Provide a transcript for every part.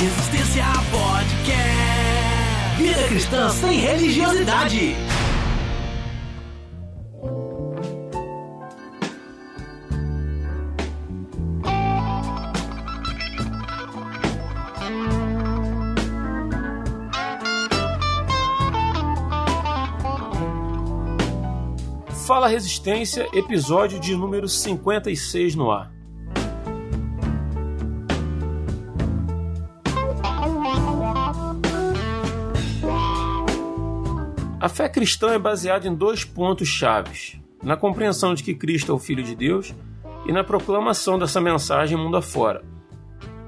Resistência Podcast. Vida cristã sem religiosidade. Fala Resistência, episódio de número 56 no ar. A fé cristã é baseada em dois pontos chaves: na compreensão de que Cristo é o Filho de Deus e na proclamação dessa mensagem mundo afora.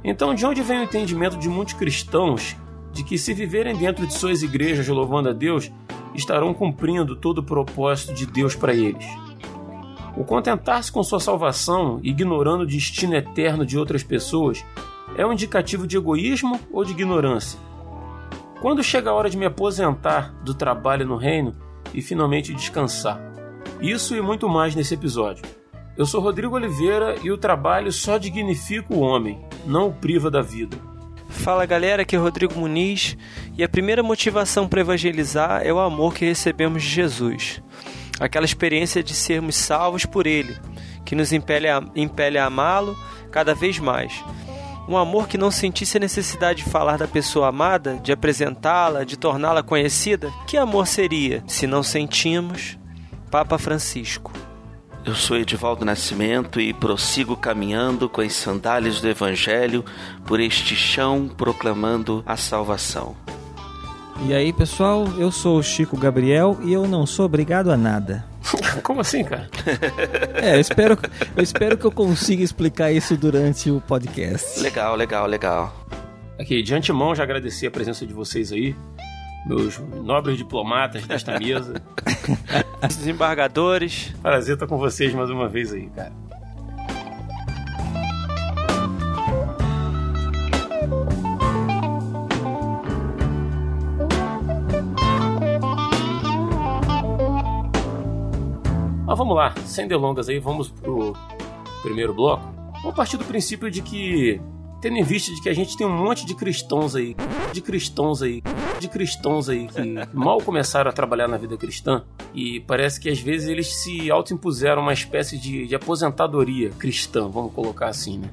Então, de onde vem o entendimento de muitos cristãos de que, se viverem dentro de suas igrejas louvando a Deus, estarão cumprindo todo o propósito de Deus para eles? O contentar-se com sua salvação, ignorando o destino eterno de outras pessoas, é um indicativo de egoísmo ou de ignorância? Quando chega a hora de me aposentar do trabalho no reino e finalmente descansar? Isso e muito mais nesse episódio. Eu sou Rodrigo Oliveira e o trabalho só dignifica o homem, não o priva da vida. Fala galera, aqui é Rodrigo Muniz e a primeira motivação para evangelizar é o amor que recebemos de Jesus. Aquela experiência de sermos salvos por Ele, que nos impele a, a amá-lo cada vez mais um amor que não sentisse a necessidade de falar da pessoa amada, de apresentá-la, de torná-la conhecida? Que amor seria se não sentimos Papa Francisco? Eu sou Edivaldo Nascimento e prossigo caminhando com as sandálias do Evangelho por este chão proclamando a salvação. E aí, pessoal, eu sou o Chico Gabriel e eu não sou obrigado a nada. Como assim, cara? É, eu espero, eu espero que eu consiga explicar isso durante o podcast. Legal, legal, legal. Aqui, de antemão, já agradecer a presença de vocês aí, meus nobres diplomatas desta mesa. Desembargadores. Prazer estar com vocês mais uma vez aí, cara. Mas vamos lá, sem delongas aí, vamos pro primeiro bloco. Vamos partir do princípio de que, tendo em vista de que a gente tem um monte de cristãos aí, de cristãos aí, de cristãos aí que mal começaram a trabalhar na vida cristã e parece que às vezes eles se autoimpuseram uma espécie de, de aposentadoria cristã, vamos colocar assim, né?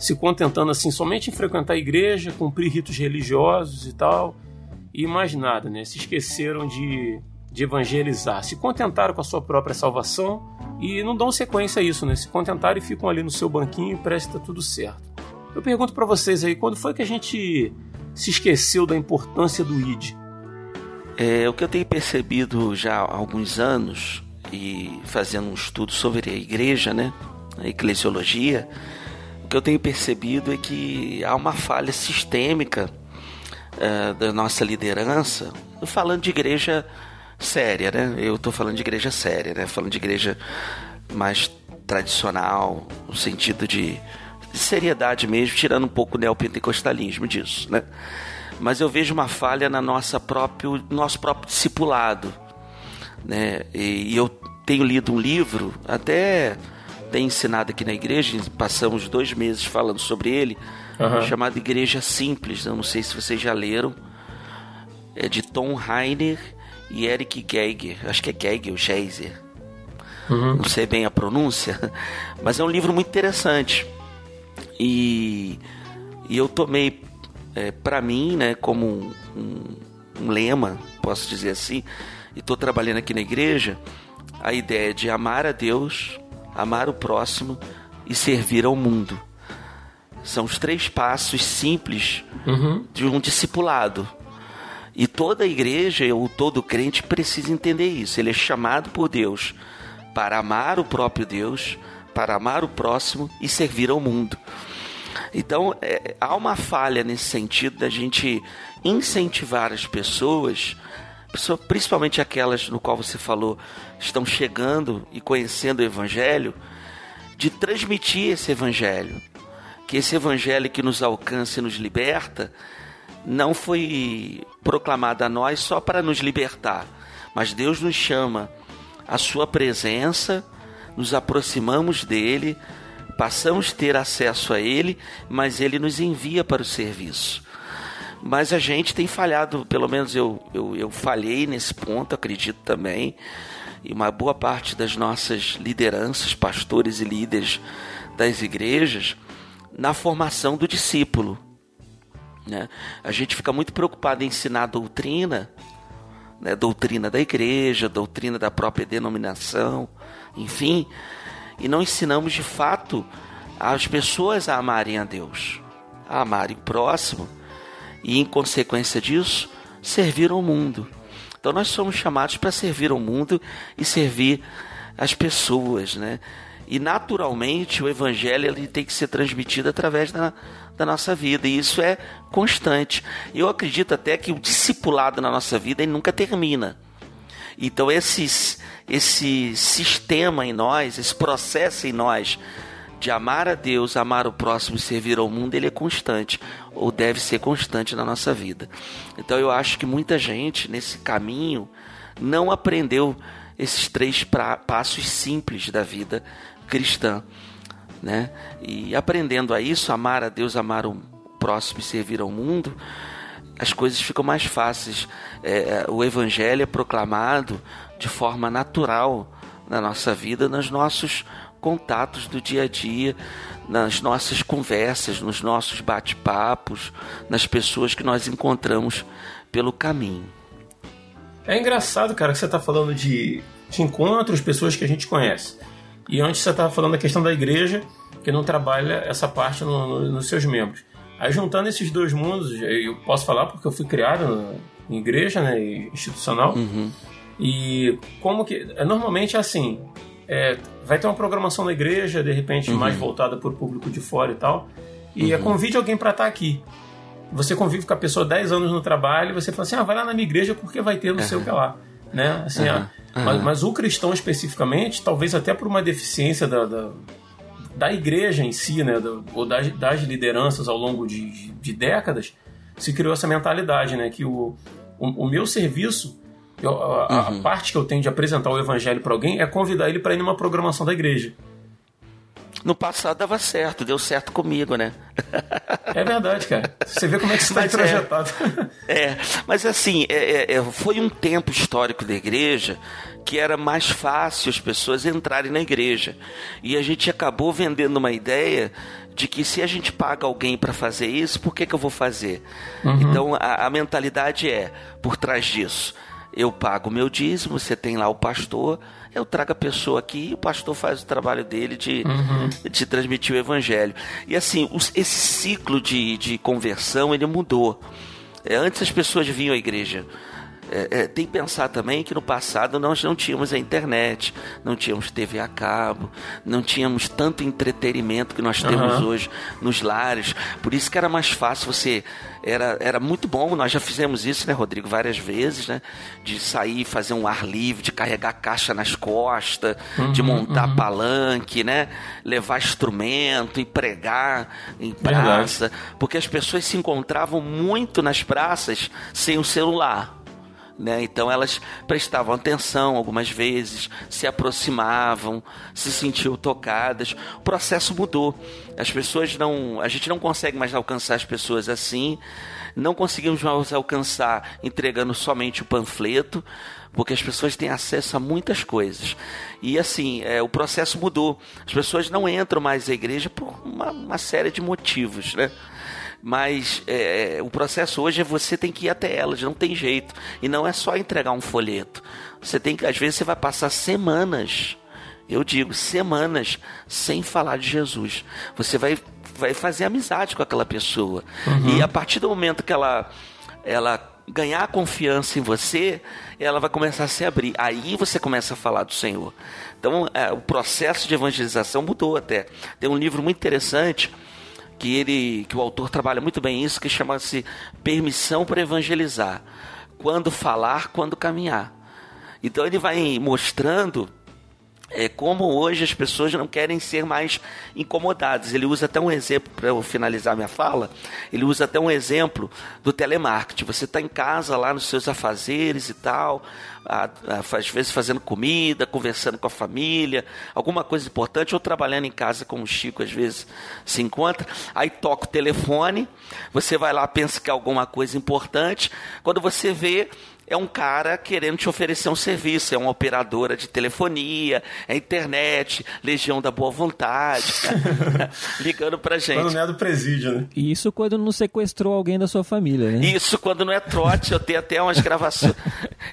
Se contentando assim somente em frequentar a igreja, cumprir ritos religiosos e tal, e mais nada, né? Se esqueceram de de evangelizar. Se contentaram com a sua própria salvação e não dão sequência a isso, né? Se contentaram e ficam ali no seu banquinho e que tá tudo certo. Eu pergunto para vocês aí, quando foi que a gente se esqueceu da importância do ID? É, o que eu tenho percebido já há alguns anos e fazendo um estudo sobre a igreja, né, a eclesiologia, o que eu tenho percebido é que há uma falha sistêmica uh, da nossa liderança, falando de igreja séria, né? Eu tô falando de igreja séria, né? Falando de igreja mais tradicional, no sentido de, de seriedade mesmo, tirando um pouco o neopentecostalismo disso, né? Mas eu vejo uma falha na nossa próprio, nosso próprio discipulado, né? E, e eu tenho lido um livro, até tenho ensinado aqui na igreja, passamos dois meses falando sobre ele, uhum. chamado Igreja Simples. Eu não sei se vocês já leram. É de Tom Heiner e Eric Geiger, acho que é Geiger ou Geiser, uhum. não sei bem a pronúncia, mas é um livro muito interessante. E, e eu tomei é, para mim, né, como um, um, um lema, posso dizer assim, e estou trabalhando aqui na igreja, a ideia de amar a Deus, amar o próximo e servir ao mundo. São os três passos simples uhum. de um discipulado. E toda igreja ou todo crente precisa entender isso. Ele é chamado por Deus para amar o próprio Deus, para amar o próximo e servir ao mundo. Então, é, há uma falha nesse sentido da gente incentivar as pessoas, principalmente aquelas no qual você falou, estão chegando e conhecendo o Evangelho, de transmitir esse Evangelho. Que esse Evangelho que nos alcança e nos liberta não foi proclamada a nós só para nos libertar, mas Deus nos chama à sua presença, nos aproximamos dele passamos a ter acesso a Ele, mas Ele nos envia para o serviço. Mas a gente tem falhado, pelo menos eu, eu, eu falhei nesse ponto, acredito também, e uma boa parte das nossas lideranças, pastores e líderes das igrejas, na formação do discípulo. Né? A gente fica muito preocupado em ensinar doutrina, né? doutrina da igreja, doutrina da própria denominação, enfim, e não ensinamos de fato as pessoas a amarem a Deus, a amarem o próximo e, em consequência disso, servir ao mundo. Então, nós somos chamados para servir ao mundo e servir as pessoas, né? E naturalmente o evangelho ele tem que ser transmitido através da, da nossa vida, e isso é constante. Eu acredito até que o discipulado na nossa vida ele nunca termina. Então, esses, esse sistema em nós, esse processo em nós de amar a Deus, amar o próximo e servir ao mundo, ele é constante, ou deve ser constante na nossa vida. Então eu acho que muita gente nesse caminho não aprendeu esses três pra, passos simples da vida cristã, né? E aprendendo a isso, amar a Deus, amar o próximo e servir ao mundo, as coisas ficam mais fáceis. É, o evangelho é proclamado de forma natural na nossa vida, nos nossos contatos do dia a dia, nas nossas conversas, nos nossos bate-papos, nas pessoas que nós encontramos pelo caminho. É engraçado, cara, que você está falando de, de encontros, pessoas que a gente conhece. E antes você estava falando da questão da igreja, que não trabalha essa parte no, no, nos seus membros. Aí juntando esses dois mundos, eu posso falar porque eu fui criado em igreja, né, institucional. Uhum. E como que é, normalmente é assim, é, vai ter uma programação na igreja, de repente Uhum. mais voltada para o público de fora e tal. E é Uhum. convide alguém para estar aqui. Você convive com a pessoa 10 anos no trabalho e você fala assim: ah, vai lá na minha igreja porque vai ter não sei o que lá. Né? Assim, Uhum. ah, mas, mas o cristão especificamente, talvez até por uma deficiência da, da, da igreja em si, né? da- ou das, das lideranças ao longo de, de, de décadas, se criou essa mentalidade, né? Que o, o, o meu serviço, eu- a, a- a parte que eu tenho de apresentar o evangelho para alguém é convidar ele para ir numa programação da igreja. No passado dava certo, deu certo comigo, né? É verdade, cara. Você vê como é que isso está Mas é. É, mas assim, é, é, é, foi um tempo histórico da igreja que era mais fácil as pessoas entrarem na igreja. E a gente acabou vendendo uma ideia de que se a gente paga alguém para fazer isso, por que, que eu vou fazer? Então a, a mentalidade é, por trás disso, eu pago o meu dízimo, você tem lá o pastor, eu trago a pessoa aqui e o pastor faz o trabalho dele de, de transmitir o evangelho. E assim, os- esse ciclo de, de conversão, ele mudou. É, antes as pessoas vinham à igreja. É, é, tem que pensar também que no passado nós não tínhamos a internet, não tínhamos TV a cabo, não tínhamos tanto entretenimento que nós temos Aham. hoje nos lares. Por isso que era mais fácil você. Era, era muito bom, nós já fizemos isso, né, Rodrigo, várias vezes, né? De sair e fazer um ar livre, de carregar caixa nas costas, de montar palanque, né? Levar instrumento e pregar em Verdade. praça. Porque as pessoas se encontravam muito nas praças sem o celular. Né? Então elas prestavam atenção algumas vezes, se aproximavam, se sentiam tocadas. O processo mudou. As pessoas não, a gente não consegue mais alcançar as pessoas assim. Não conseguimos mais alcançar entregando somente o panfleto, porque as pessoas têm acesso a muitas coisas. E assim, é, o processo mudou. As pessoas não entram mais à igreja por uma, uma série de motivos, né? Mas é, o processo hoje é você tem que ir até elas, não tem jeito. E não é só entregar um folheto. Você tem que, às vezes, você vai passar semanas, eu digo, semanas, sem falar de Jesus. Você vai, vai fazer amizade com aquela pessoa. E a partir do momento que ela, ela ganhar confiança em você, ela vai começar a se abrir. Aí você começa a falar do Senhor. Então, é, o processo de evangelização mudou até. Tem um livro muito interessante que ele que o autor trabalha muito bem isso que chama-se permissão para evangelizar. Quando falar quando caminhar. Então ele vai mostrando é como hoje as pessoas não querem ser mais incomodadas. Ele usa até um exemplo, para eu finalizar minha fala, ele usa até um exemplo do telemarketing. Você está em casa lá nos seus afazeres e tal, às vezes fazendo comida, conversando com a família, alguma coisa importante, ou trabalhando em casa como o Chico às vezes se encontra. Aí toca o telefone, você vai lá, pensa que é alguma coisa importante, quando você vê é um cara querendo te oferecer um serviço, é uma operadora de telefonia, é internet, legião da boa vontade, ligando pra gente. Quando não é do presídio, né? Isso quando não sequestrou alguém da sua família, né? Isso quando não é trote, eu tenho até umas gravações,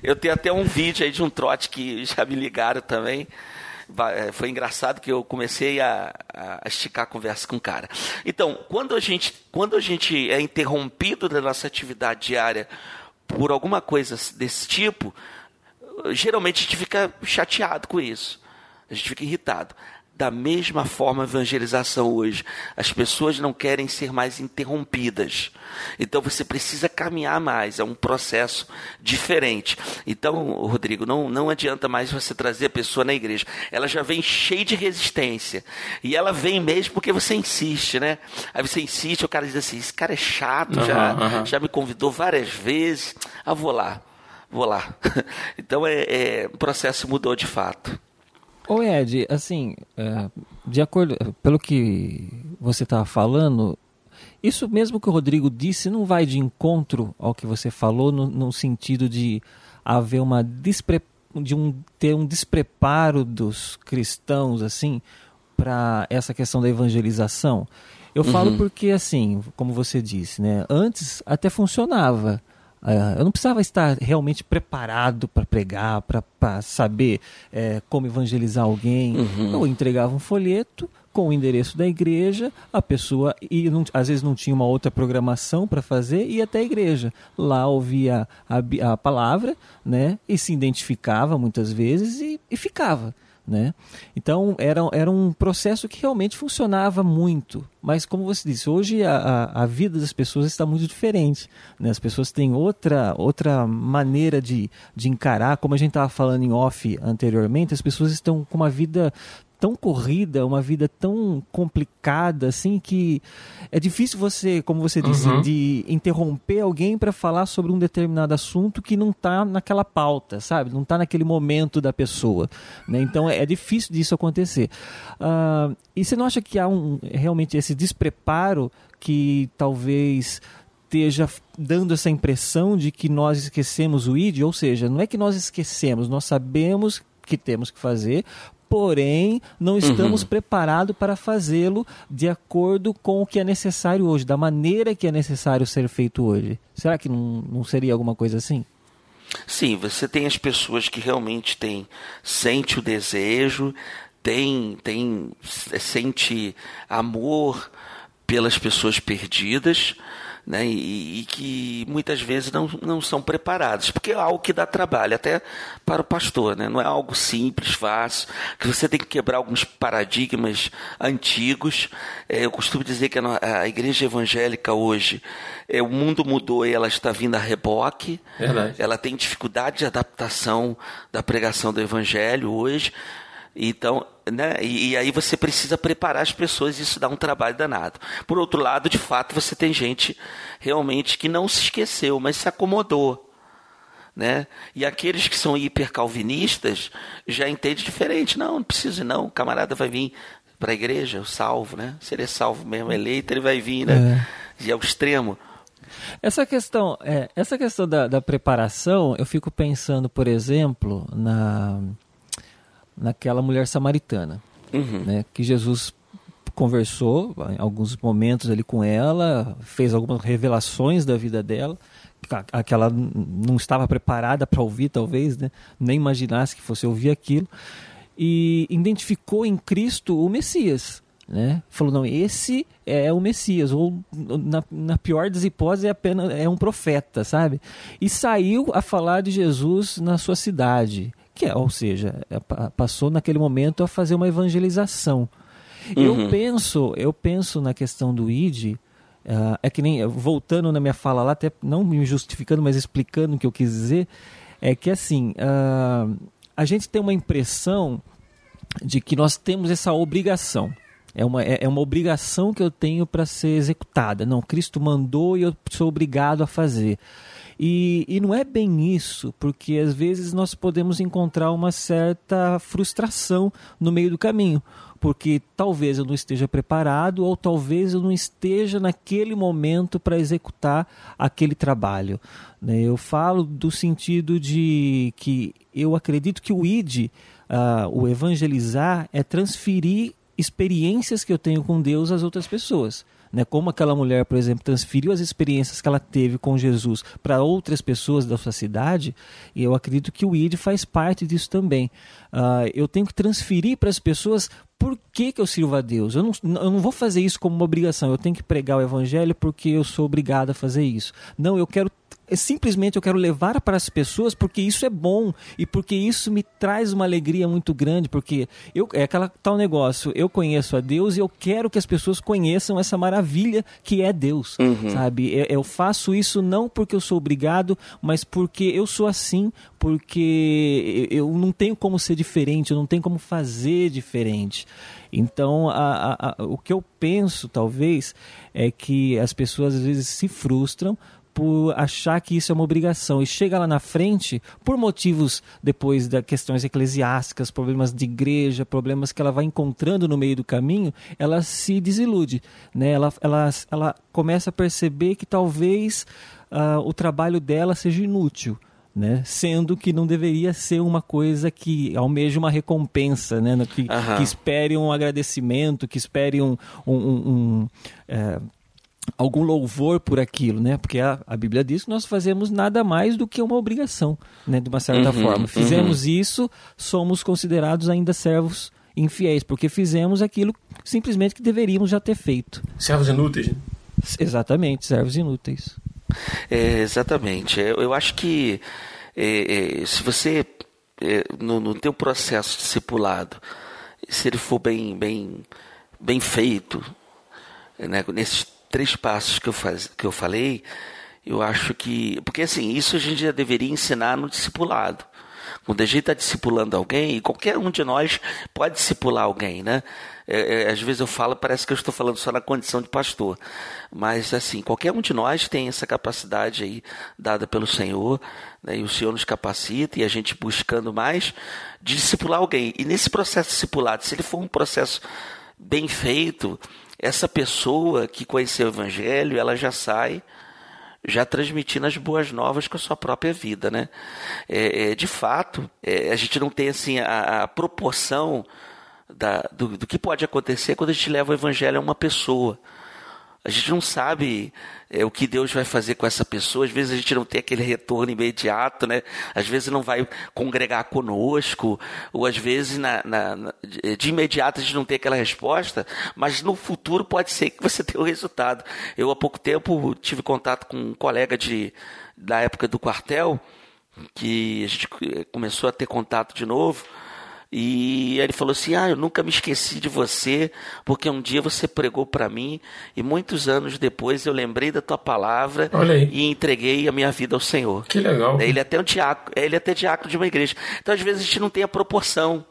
eu tenho até um vídeo aí de um trote que já me ligaram também. É, foi engraçado que eu comecei a, a, esticar a conversa com o cara. Então, quando a gente, quando a gente é interrompido da nossa atividade diária por alguma coisa desse tipo, geralmente a gente fica chateado com isso. A gente fica irritado. Da mesma forma, a evangelização hoje. As pessoas não querem ser mais interrompidas. Então você precisa caminhar mais. É um processo diferente. Então, Rodrigo, não, não adianta mais você trazer a pessoa na igreja. Ela já vem cheia de resistência. E ela vem mesmo porque você insiste, né? Aí você insiste, o cara diz assim: esse cara é chato, uhum, já, uhum. já me convidou várias vezes. Ah, vou lá, vou lá. Então é, é, o processo mudou de fato. Ô Ed, assim, é, de acordo, pelo que você estava falando, isso mesmo que o Rodrigo disse não vai de encontro ao que você falou no, no sentido de haver uma despre, de um ter um despreparo dos cristãos assim para essa questão da evangelização. Eu uhum. falo porque assim, como você disse, né? Antes até funcionava. Uh, eu não precisava estar realmente preparado para pregar, para saber é, como evangelizar alguém. Uhum. Eu entregava um folheto com o endereço da igreja, a pessoa e não, às vezes não tinha uma outra programação para fazer, ia até a igreja. Lá ouvia a, a, palavra, né? E se identificava muitas vezes e, e ficava. Né? Então era, era um processo que realmente funcionava muito. Mas como você disse, hoje a, a, a vida das pessoas está muito diferente. Né? As pessoas têm outra, outra maneira de, de encarar, como a gente estava falando em off anteriormente, as pessoas estão com uma vida tão corrida, uma vida tão complicada, assim, que é difícil você, como você disse, uhum. de interromper alguém para falar sobre um determinado assunto que não está naquela pauta, sabe? Não está naquele momento da pessoa. Né? Então é, é difícil disso acontecer. Uh, e você não acha que há um, realmente esse despreparo que talvez esteja dando essa impressão de que nós esquecemos o ID, ou seja, não é que nós esquecemos, nós sabemos que temos que fazer, porém não estamos uhum. preparados para fazê-lo de acordo com o que é necessário hoje, da maneira que é necessário ser feito hoje. Será que não, não seria alguma coisa assim? Sim, você tem as pessoas que realmente têm, sente o desejo, tem, tem, sente amor pelas pessoas perdidas, né, e, e, que muitas vezes não, não são preparados, porque é algo que dá trabalho, até para o pastor, né, não é algo simples, fácil, que você tem que quebrar alguns paradigmas antigos. É, eu costumo dizer que a, a igreja evangélica hoje, é, o mundo mudou e ela está vindo a reboque, Verdade. ela tem dificuldade de adaptação da pregação do evangelho hoje. Então, né? E, e, aí você precisa preparar as pessoas e isso dá um trabalho danado. Por outro lado, de fato, você tem gente realmente que não se esqueceu, mas se acomodou. Né? E aqueles que são hipercalvinistas já entendem diferente. Não, não precisa não, o camarada vai vir para a igreja, salvo, né? Se ele é salvo mesmo, eleito, ele vai vir, né? É. E é o extremo. Essa questão, é, essa questão da, da preparação, eu fico pensando, por exemplo, na naquela mulher samaritana, uhum. né, que Jesus conversou em alguns momentos ali com ela, fez algumas revelações da vida dela, que ela não estava preparada para ouvir, talvez, né, nem imaginasse que fosse ouvir aquilo, e identificou em Cristo o Messias. Né? Falou, não, esse é o Messias, ou na, na pior das hipóteses é apenas é um profeta, sabe? E saiu a falar de Jesus na sua cidade que é, ou seja, é, passou naquele momento a fazer uma evangelização. Uhum. Eu penso, eu penso na questão do ID, uh, é que nem voltando na minha fala lá, até não me justificando, mas explicando o que eu quis dizer, é que assim uh, a gente tem uma impressão de que nós temos essa obrigação. É uma, é, é uma obrigação que eu tenho para ser executada. Não, Cristo mandou e eu sou obrigado a fazer. E, e não é bem isso, porque às vezes nós podemos encontrar uma certa frustração no meio do caminho porque talvez eu não esteja preparado ou talvez eu não esteja naquele momento para executar aquele trabalho. Né? Eu falo do sentido de que eu acredito que o ID, uh, o evangelizar, é transferir experiências que eu tenho com Deus às outras pessoas. Né? Como aquela mulher, por exemplo, transferiu as experiências que ela teve com Jesus para outras pessoas da sua cidade, e eu acredito que o ID faz parte disso também. Uh, eu tenho que transferir para as pessoas por que, que eu sirvo a Deus. Eu não, eu não vou fazer isso como uma obrigação, eu tenho que pregar o Evangelho porque eu sou obrigado a fazer isso. Não, eu quero simplesmente eu quero levar para as pessoas porque isso é bom e porque isso me traz uma alegria muito grande, porque eu, é aquela tal negócio, eu conheço a Deus e eu quero que as pessoas conheçam essa maravilha que é Deus, uhum. sabe? Eu, eu faço isso não porque eu sou obrigado, mas porque eu sou assim, porque eu não tenho como ser diferente, eu não tenho como fazer diferente. Então, a, a, a, o que eu penso, talvez, é que as pessoas às vezes se frustram por achar que isso é uma obrigação e chega lá na frente por motivos depois das questões eclesiásticas, problemas de igreja, problemas que ela vai encontrando no meio do caminho, ela se desilude, né? Ela, ela, ela começa a perceber que talvez uh, o trabalho dela seja inútil. Né? Sendo que não deveria ser uma coisa que almeja uma recompensa, né? que, que espere um agradecimento, que espere um, um, um, um é, algum louvor por aquilo, né? Porque a, a, Bíblia diz que nós fazemos nada mais do que uma obrigação, né? De uma certa uhum, forma. Fizemos uhum. isso, somos considerados ainda servos infiéis, porque fizemos aquilo simplesmente que deveríamos já ter feito. Servos inúteis. Né? Exatamente, servos inúteis. É, exatamente. Eu, eu, acho que é, é, se você é, no, no teu processo discipulado, se ele for bem bem bem feito, né, nesses três passos que eu, faz, que eu falei, eu acho que. Porque assim, isso a gente já deveria ensinar no discipulado. Quando a gente está discipulando alguém, e qualquer um de nós pode discipular alguém, né? É, é, às vezes eu falo, parece que eu estou falando só na condição de pastor. Mas, assim, qualquer um de nós tem essa capacidade aí dada pelo Senhor, né? e o Senhor nos capacita, e a gente buscando mais de discipular alguém. E nesse processo discipulado, se ele for um processo bem feito, essa pessoa que conheceu o Evangelho, ela já sai já transmitindo as boas novas com a sua própria vida, né? É, é, de fato, é, a gente não tem assim a, a proporção da, do, do, que pode acontecer quando a gente leva o Evangelho a uma pessoa. A gente não sabe é, o que Deus vai fazer com essa pessoa. Às vezes a gente não tem aquele retorno imediato, né? Às vezes não vai congregar conosco, ou às vezes na, na, na, de imediato a gente não tem aquela resposta, mas no futuro pode ser que você tenha o resultado. Eu há pouco tempo tive contato com um colega de, da época do quartel, que a gente começou a ter contato de novo. E ele falou assim: Ah, eu nunca me esqueci de você, porque um dia você pregou para mim e muitos anos depois eu lembrei da tua palavra e entreguei a minha vida ao Senhor. Que legal. Ele é até um diácono, ele é até diácono de uma igreja. Então às vezes a gente não tem a proporção,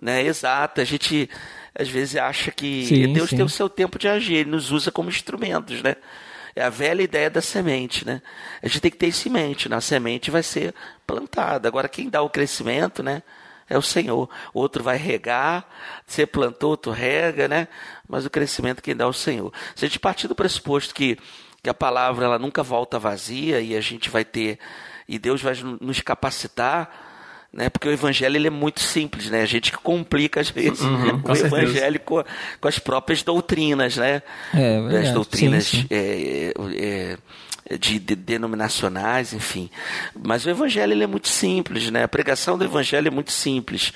né? Exata. A gente às vezes acha que sim, Deus sim. tem o seu tempo de agir, ele nos usa como instrumentos, né? É a velha ideia da semente, né? A gente tem que ter isso em mente, né? a semente vai ser plantada. Agora, quem dá o crescimento, né? É o Senhor. Outro vai regar, você plantou, outro rega, né? Mas o crescimento quem dá é o Senhor. Se a gente partir do pressuposto que, que a palavra ela nunca volta vazia e a gente vai ter, e Deus vai nos capacitar, né? Porque o evangelho ele é muito simples, né? A gente que complica às vezes uhum, o evangelho com, com, as próprias doutrinas, né? É, verdade. As doutrinas sim, sim. É, é, de, de, denominacionais, enfim. Mas o evangelho é muito simples, né? A pregação do evangelho é muito simples.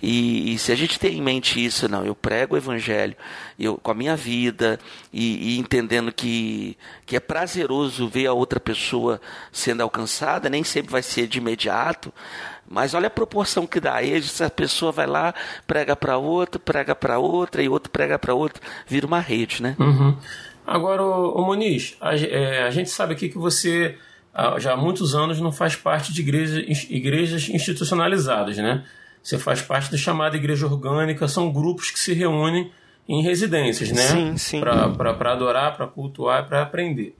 E, e, se a gente tem em mente isso, não, eu prego o evangelho eu, com a minha vida e, e, entendendo que, que é prazeroso ver a outra pessoa sendo alcançada, nem sempre vai ser de imediato, mas olha a proporção que dá. Aí essa pessoa vai lá, prega para outro, prega para outra e outro prega para outro, vira uma rede, né? Uhum. Agora, o Moniz, a, é, a, gente sabe aqui que você já há muitos anos não faz parte de igreja, igrejas institucionalizadas, né? você faz parte da chamada igreja orgânica, são grupos que se reúnem em residências, né? Sim, sim. Para adorar, para cultuar, para aprender.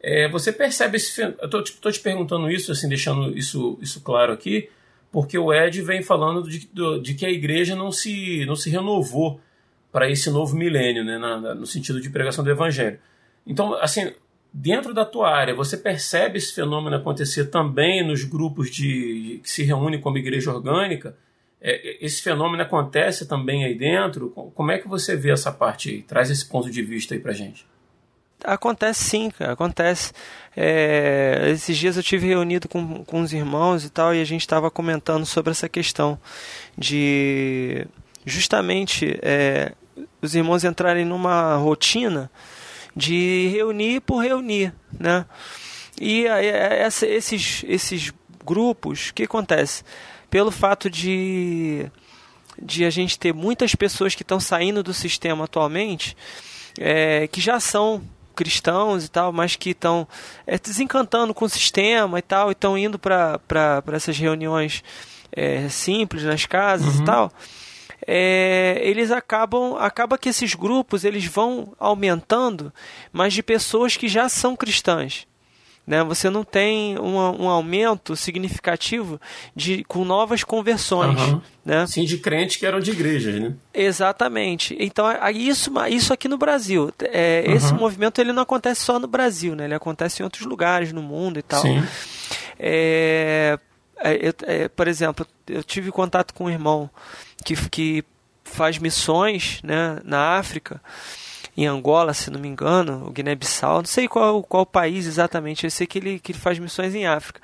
É, você percebe esse. Eu tô, tô, te perguntando isso, assim, deixando isso, isso claro aqui, porque o Ed vem falando de, de que a igreja não se, não se renovou para esse novo milênio, né, na, no sentido de pregação do evangelho. Então, assim, dentro da tua área, você percebe esse fenômeno acontecer também nos grupos de, que se reúnem como igreja orgânica? É, esse fenômeno acontece também aí dentro? Como é que você vê essa parte aí? Traz esse ponto de vista aí pra gente. Acontece sim, acontece. É, esses dias eu tive reunido com, com os irmãos e tal, e a gente estava comentando sobre essa questão de justamente é, os irmãos entrarem numa rotina de reunir por reunir, né? E essa, esses, esses grupos, o que acontece? Pelo fato de, de a gente ter muitas pessoas que estão saindo do sistema atualmente, é, que já são cristãos e tal, mas que estão é, desencantando com o sistema e tal, e estão indo para essas reuniões é, simples nas casas uhum. e tal é, eles acabam acaba que esses grupos eles vão aumentando, mas de pessoas que já são cristãs. Né? Você não tem um, um aumento significativo de, com novas conversões. Uhum. Né? Sim, de crentes que eram de igrejas, né? Exatamente. Então, isso, isso aqui no Brasil. É, uhum. Esse movimento ele não acontece só no Brasil, né? ele acontece em outros lugares no mundo e tal. Sim. É, é, é, por exemplo, eu tive contato com um irmão que, que faz missões né, na África, em Angola, se não me engano, Guiné-Bissau, não sei qual, qual país exatamente, eu sei que ele, que ele faz missões em África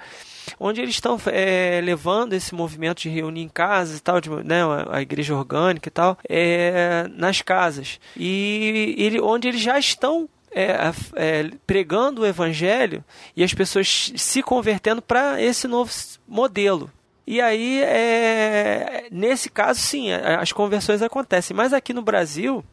onde eles estão é, levando esse movimento de reunir em casas e tal, de, né, a igreja orgânica e tal, é, nas casas. E ele, onde eles já estão é, é, pregando o evangelho e as pessoas se convertendo para esse novo modelo. E aí, é, nesse caso, sim, as conversões acontecem. Mas aqui no Brasil,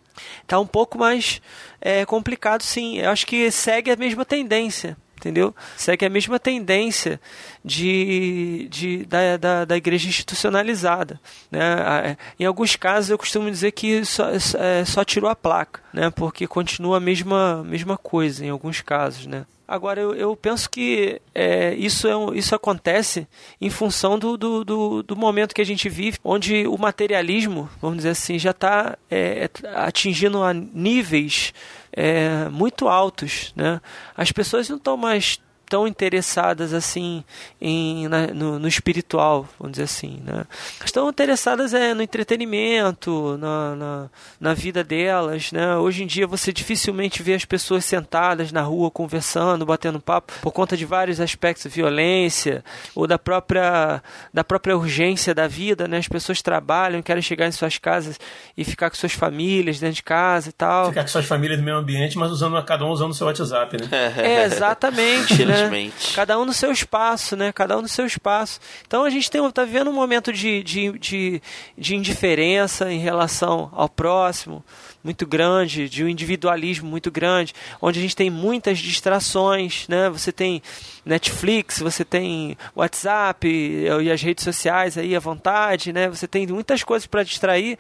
está um pouco mais é, complicado, sim. Eu acho que segue a mesma tendência entendeu? Segue a mesma tendência de, de, da, da, da igreja institucionalizada. Né? Em alguns casos eu costumo dizer que só, é, só tirou a placa, né? porque continua a mesma, mesma coisa em alguns casos. Né? Agora, eu, eu penso que é, isso, é, isso acontece em função do, do, do, do, momento que a gente vive, onde o materialismo, vamos dizer assim, já está é, atingindo a níveis é, muito altos. Né? As pessoas não estão mais tão interessadas assim em, na, no, no, espiritual, vamos dizer assim, né? Estão interessadas é, no entretenimento, na, na, na, vida delas, né? Hoje em dia você dificilmente vê as pessoas sentadas na rua conversando, batendo papo, por conta de vários aspectos, violência ou da própria da própria urgência da vida, né? As pessoas trabalham, querem chegar em suas casas e ficar com suas famílias dentro de casa e tal. Ficar com suas famílias no meio ambiente, mas usando cada um usando o seu WhatsApp, né? É, exatamente, né? Né? Cada um no seu espaço, né? Cada um no seu espaço. Então a gente está vivendo um momento de, de, de, de indiferença em relação ao próximo muito grande, de um individualismo muito grande, onde a gente tem muitas distrações, né? Você tem Netflix, você tem WhatsApp e as redes sociais aí à vontade, né? Você tem muitas coisas para distrair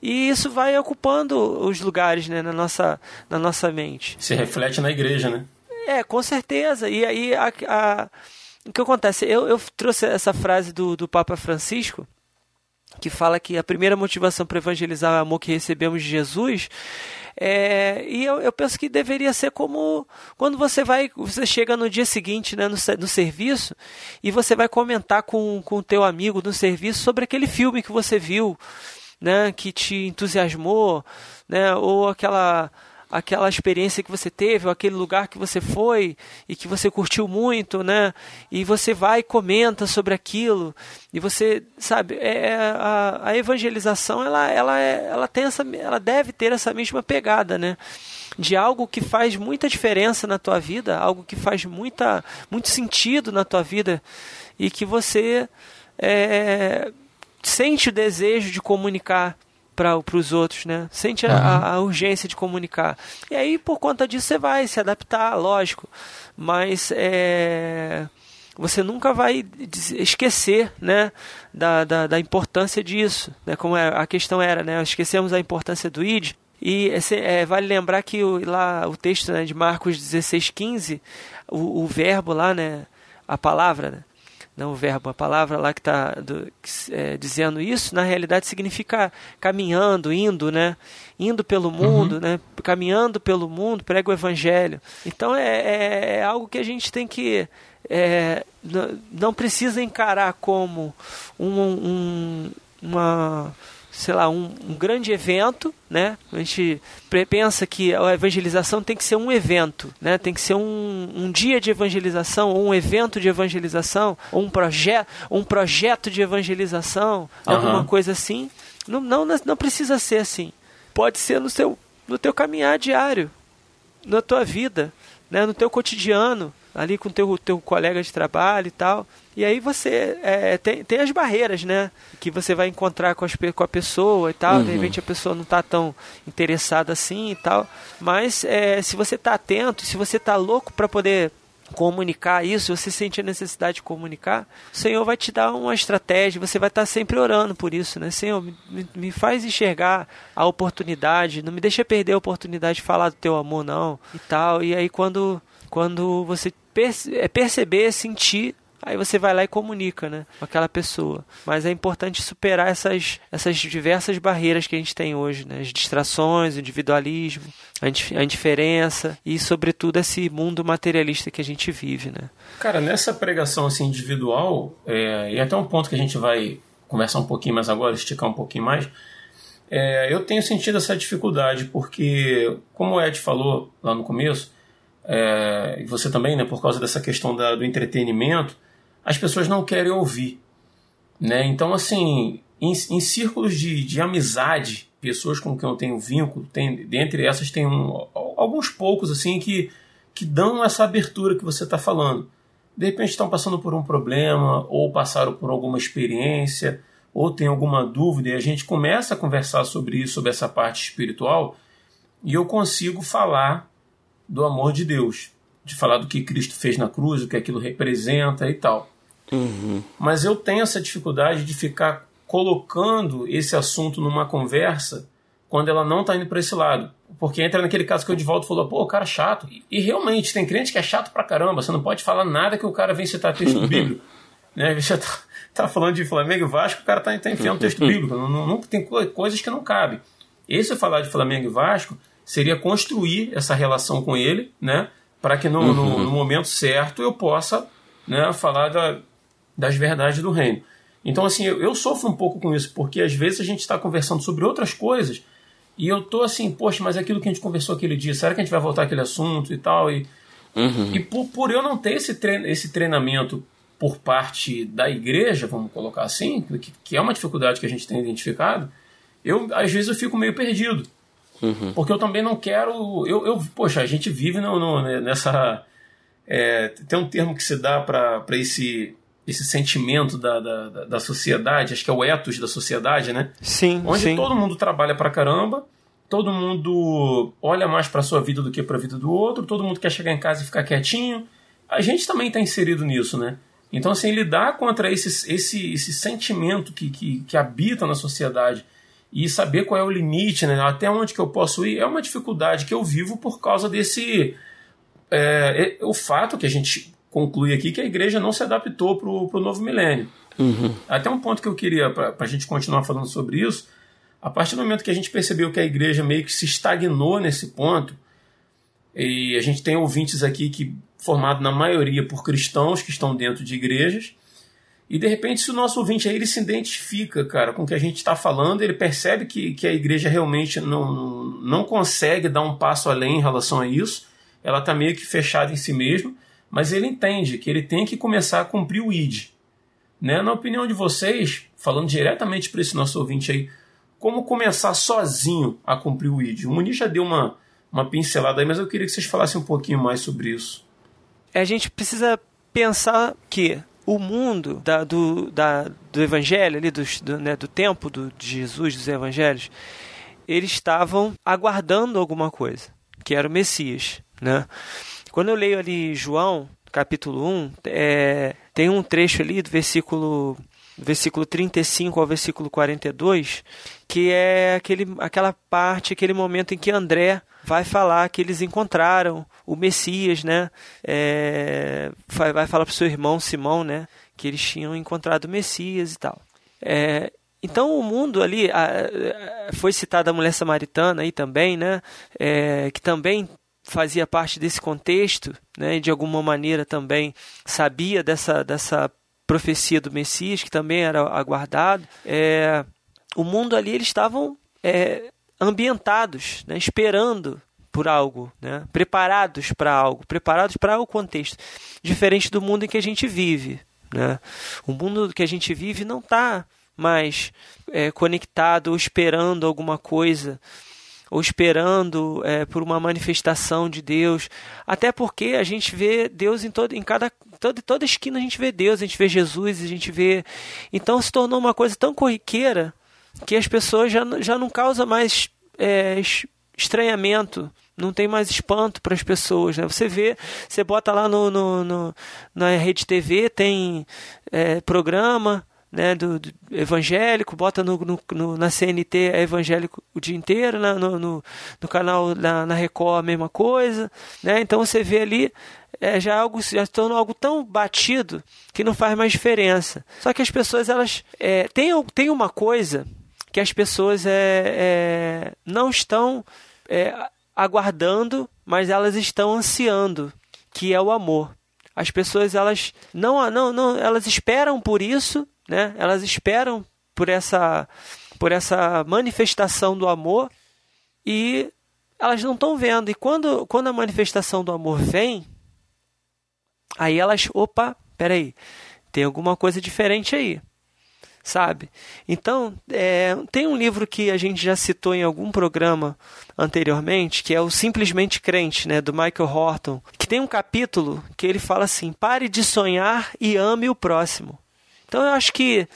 e isso vai ocupando os lugares né, na, nossa, na nossa mente. Se reflete na igreja, né? É, com certeza. E aí, a, a, o que acontece? Eu, eu trouxe essa frase do, do Papa Francisco, que fala que a primeira motivação para evangelizar é o amor que recebemos de Jesus. É, e eu, eu, penso que deveria ser como quando você vai, você chega no dia seguinte né, no, no serviço e você vai comentar com o teu amigo no serviço sobre aquele filme que você viu, né, que te entusiasmou, né, ou aquela aquela experiência que você teve, ou aquele lugar que você foi e que você curtiu muito, né? E você vai e comenta sobre aquilo e você sabe, é, é a, a evangelização ela, ela, é, ela tem essa, ela deve ter essa mesma pegada, né? De algo que faz muita diferença na tua vida, algo que faz muita, muito sentido na tua vida e que você é, sente o desejo de comunicar para os outros, né? Sente a, a, a, urgência de comunicar. E aí, por conta disso, você vai se adaptar, lógico. Mas é, você nunca vai esquecer né, da, da, da importância disso. Né, como é, a questão era, né, esquecemos a importância do ID. E é, vale lembrar que o, lá o texto né, de Marcos 16,15, o, o verbo lá, né, a palavra, né, não o verbo, a palavra lá que está é, dizendo isso, na realidade significa caminhando, indo, né? Indo pelo uhum. mundo, uhum. né? Caminhando pelo mundo, prega o evangelho. Então é, é, é algo que a gente tem que é, não precisa encarar como um, um, uma sei lá, um, um, grande evento, né? A gente pensa que a evangelização tem que ser um evento, né? Tem que ser um, um dia de evangelização, ou um evento de evangelização, ou um, projeto um projeto de evangelização, uhum. alguma coisa assim. Não, não, não precisa ser assim. Pode ser no, seu, no teu caminhar diário, na tua vida, né? no teu cotidiano ali com o teu, teu colega de trabalho e tal. E aí você é, tem, tem as barreiras, né? Que você vai encontrar com, as, com a pessoa e tal. Uhum. De repente a pessoa não está tão interessada assim e tal. Mas é, se você está atento, se você está louco para poder comunicar isso, você sente a necessidade de comunicar, o Senhor vai te dar uma estratégia, você vai estar sempre orando por isso, né? Senhor, me, me faz enxergar a oportunidade, não me deixa perder a oportunidade de falar do teu amor, não, e tal. E aí quando, quando você perce é perceber, sentir aí você vai lá e comunica, né, com aquela pessoa. Mas é importante superar essas, essas diversas barreiras que a gente tem hoje, né, as distrações, o individualismo, a, indiferença e, sobretudo, esse mundo materialista que a gente vive, né. Cara, nessa pregação assim individual, é, e até um ponto que a gente vai conversar um pouquinho mais agora, esticar um pouquinho mais, é, eu tenho sentido essa dificuldade, porque, como o Ed falou lá no começo, é, e você também, né, por causa dessa questão da, do entretenimento, as pessoas não querem ouvir. Né? Então, assim, em, em círculos de, de amizade, pessoas com quem eu tenho vínculo, tem, dentre essas tem um, alguns poucos assim que, que dão essa abertura que você está falando. De repente estão passando por um problema, ou passaram por alguma experiência, ou tem alguma dúvida, e a gente começa a conversar sobre isso, sobre essa parte espiritual, e eu consigo falar do amor de Deus, de falar do que Cristo fez na cruz, o que aquilo representa e tal. Uhum. Mas eu tenho essa dificuldade de ficar colocando esse assunto numa conversa quando ela não está indo para esse lado. Porque entra naquele caso que o Edivaldo falou, pô, o cara é chato. E realmente, tem crente que é chato pra caramba. Você não pode falar nada que o cara vem citar texto bíblico. né? Você tá, tá, falando de Flamengo e Vasco, o cara tá, tá enfiando texto bíblico. Não, não, tem coisas que não cabem. Esse falar de Flamengo e Vasco seria construir essa relação com ele, né? Para que no, uhum. no, no, momento certo eu possa né, falar da, das verdades do reino. Então, assim, eu, eu, sofro um pouco com isso, porque às vezes a gente está conversando sobre outras coisas e eu tô assim, poxa, mas aquilo que a gente conversou aquele dia, será que a gente vai voltar aquele assunto e tal? E, uhum. e por, por eu não ter esse, trein, esse treinamento por parte da igreja, vamos colocar assim, que, que é uma dificuldade que a gente tem identificado, eu às vezes eu fico meio perdido. Uhum. Porque eu também não quero. Eu, eu, poxa, a gente vive no, no nessa. É, tem um termo que se dá para esse, esse sentimento da, da, da, sociedade, acho que é o ethos da sociedade, né? Sim. Onde sim. todo mundo trabalha pra caramba, todo mundo olha mais pra sua vida do que pra vida do outro, todo mundo quer chegar em casa e ficar quietinho. A gente também está inserido nisso, né? Então, assim, lidar contra esse, esse, esse sentimento que, que, que habita na sociedade e saber qual é o limite, né? até onde que eu posso ir, é uma dificuldade que eu vivo por causa desse. É, é, o fato que a gente conclui aqui que a igreja não se adaptou para o novo milênio. Uhum. Até um ponto que eu queria, para a gente continuar falando sobre isso, a partir do momento que a gente percebeu que a igreja meio que se estagnou nesse ponto, e a gente tem ouvintes aqui que formado na maioria por cristãos que estão dentro de igrejas, e de repente, se o nosso ouvinte aí ele se identifica, cara, com o que a gente está falando, ele percebe que, que a igreja realmente não, não consegue dar um passo além em relação a isso, ela está meio que fechada em si mesma, mas ele entende que ele tem que começar a cumprir o ID. Né? Na opinião de vocês, falando diretamente para esse nosso ouvinte aí, como começar sozinho a cumprir o ID? O Muniz já deu uma, uma pincelada aí, mas eu queria que vocês falassem um pouquinho mais sobre isso. É, a gente precisa pensar que o mundo da, do, da, do evangelho, ali, do, do, né, do tempo do, de Jesus, dos evangelhos, eles estavam aguardando alguma coisa, que era o Messias. Né? Quando eu leio ali João, capítulo 1, é, Tem um trecho ali do versículo versículo 35 ao versículo 42, que é aquele, aquela parte, aquele momento em que André vai falar que eles encontraram o Messias, né? É, vai, falar para o seu irmão Simão, né? Que eles tinham encontrado o Messias e tal. É, então o mundo ali a, a, foi citada a mulher samaritana aí também, né? É, que também fazia parte desse contexto, né? E de alguma maneira também sabia dessa dessa profecia do Messias que também era aguardado. É, o mundo ali eles estavam é, ambientados, né? esperando por algo, né? preparados para algo, preparados para o contexto, diferente do mundo em que a gente vive. Né? O mundo que a gente vive não está mais é, conectado ou esperando alguma coisa, ou esperando é, por uma manifestação de Deus. Até porque a gente vê Deus em, todo, em cada toda, toda esquina a gente vê Deus, a gente vê Jesus, a gente vê. Então se tornou uma coisa tão corriqueira que as pessoas já, já não causam mais é, estranhamento, não tem mais espanto para as pessoas. Né? Você vê, você bota lá no, no, no na rede TV, tem é, programa né, do, do, evangélico, bota no, no, no, na CNT é evangélico o dia inteiro, né, no, no, no canal na, na, Record a mesma coisa. Né? Então você vê ali é, já, é algo, já se tornou algo tão batido que não faz mais diferença. Só que as pessoas elas é, têm, têm uma coisa que as pessoas é, é não estão é, aguardando, mas elas estão ansiando, que é o amor. As pessoas elas não, não, não elas esperam por isso, né? Elas esperam por essa por essa manifestação do amor e elas não estão vendo. E quando, quando a manifestação do amor vem, aí elas, opa, peraí, tem alguma coisa diferente aí sabe? Então, é, tem um livro que a gente já citou em algum programa anteriormente, que é o Simplesmente Crente, né, do Michael Horton, que tem um capítulo que ele fala assim: pare de sonhar e ame o próximo. Então, eu acho que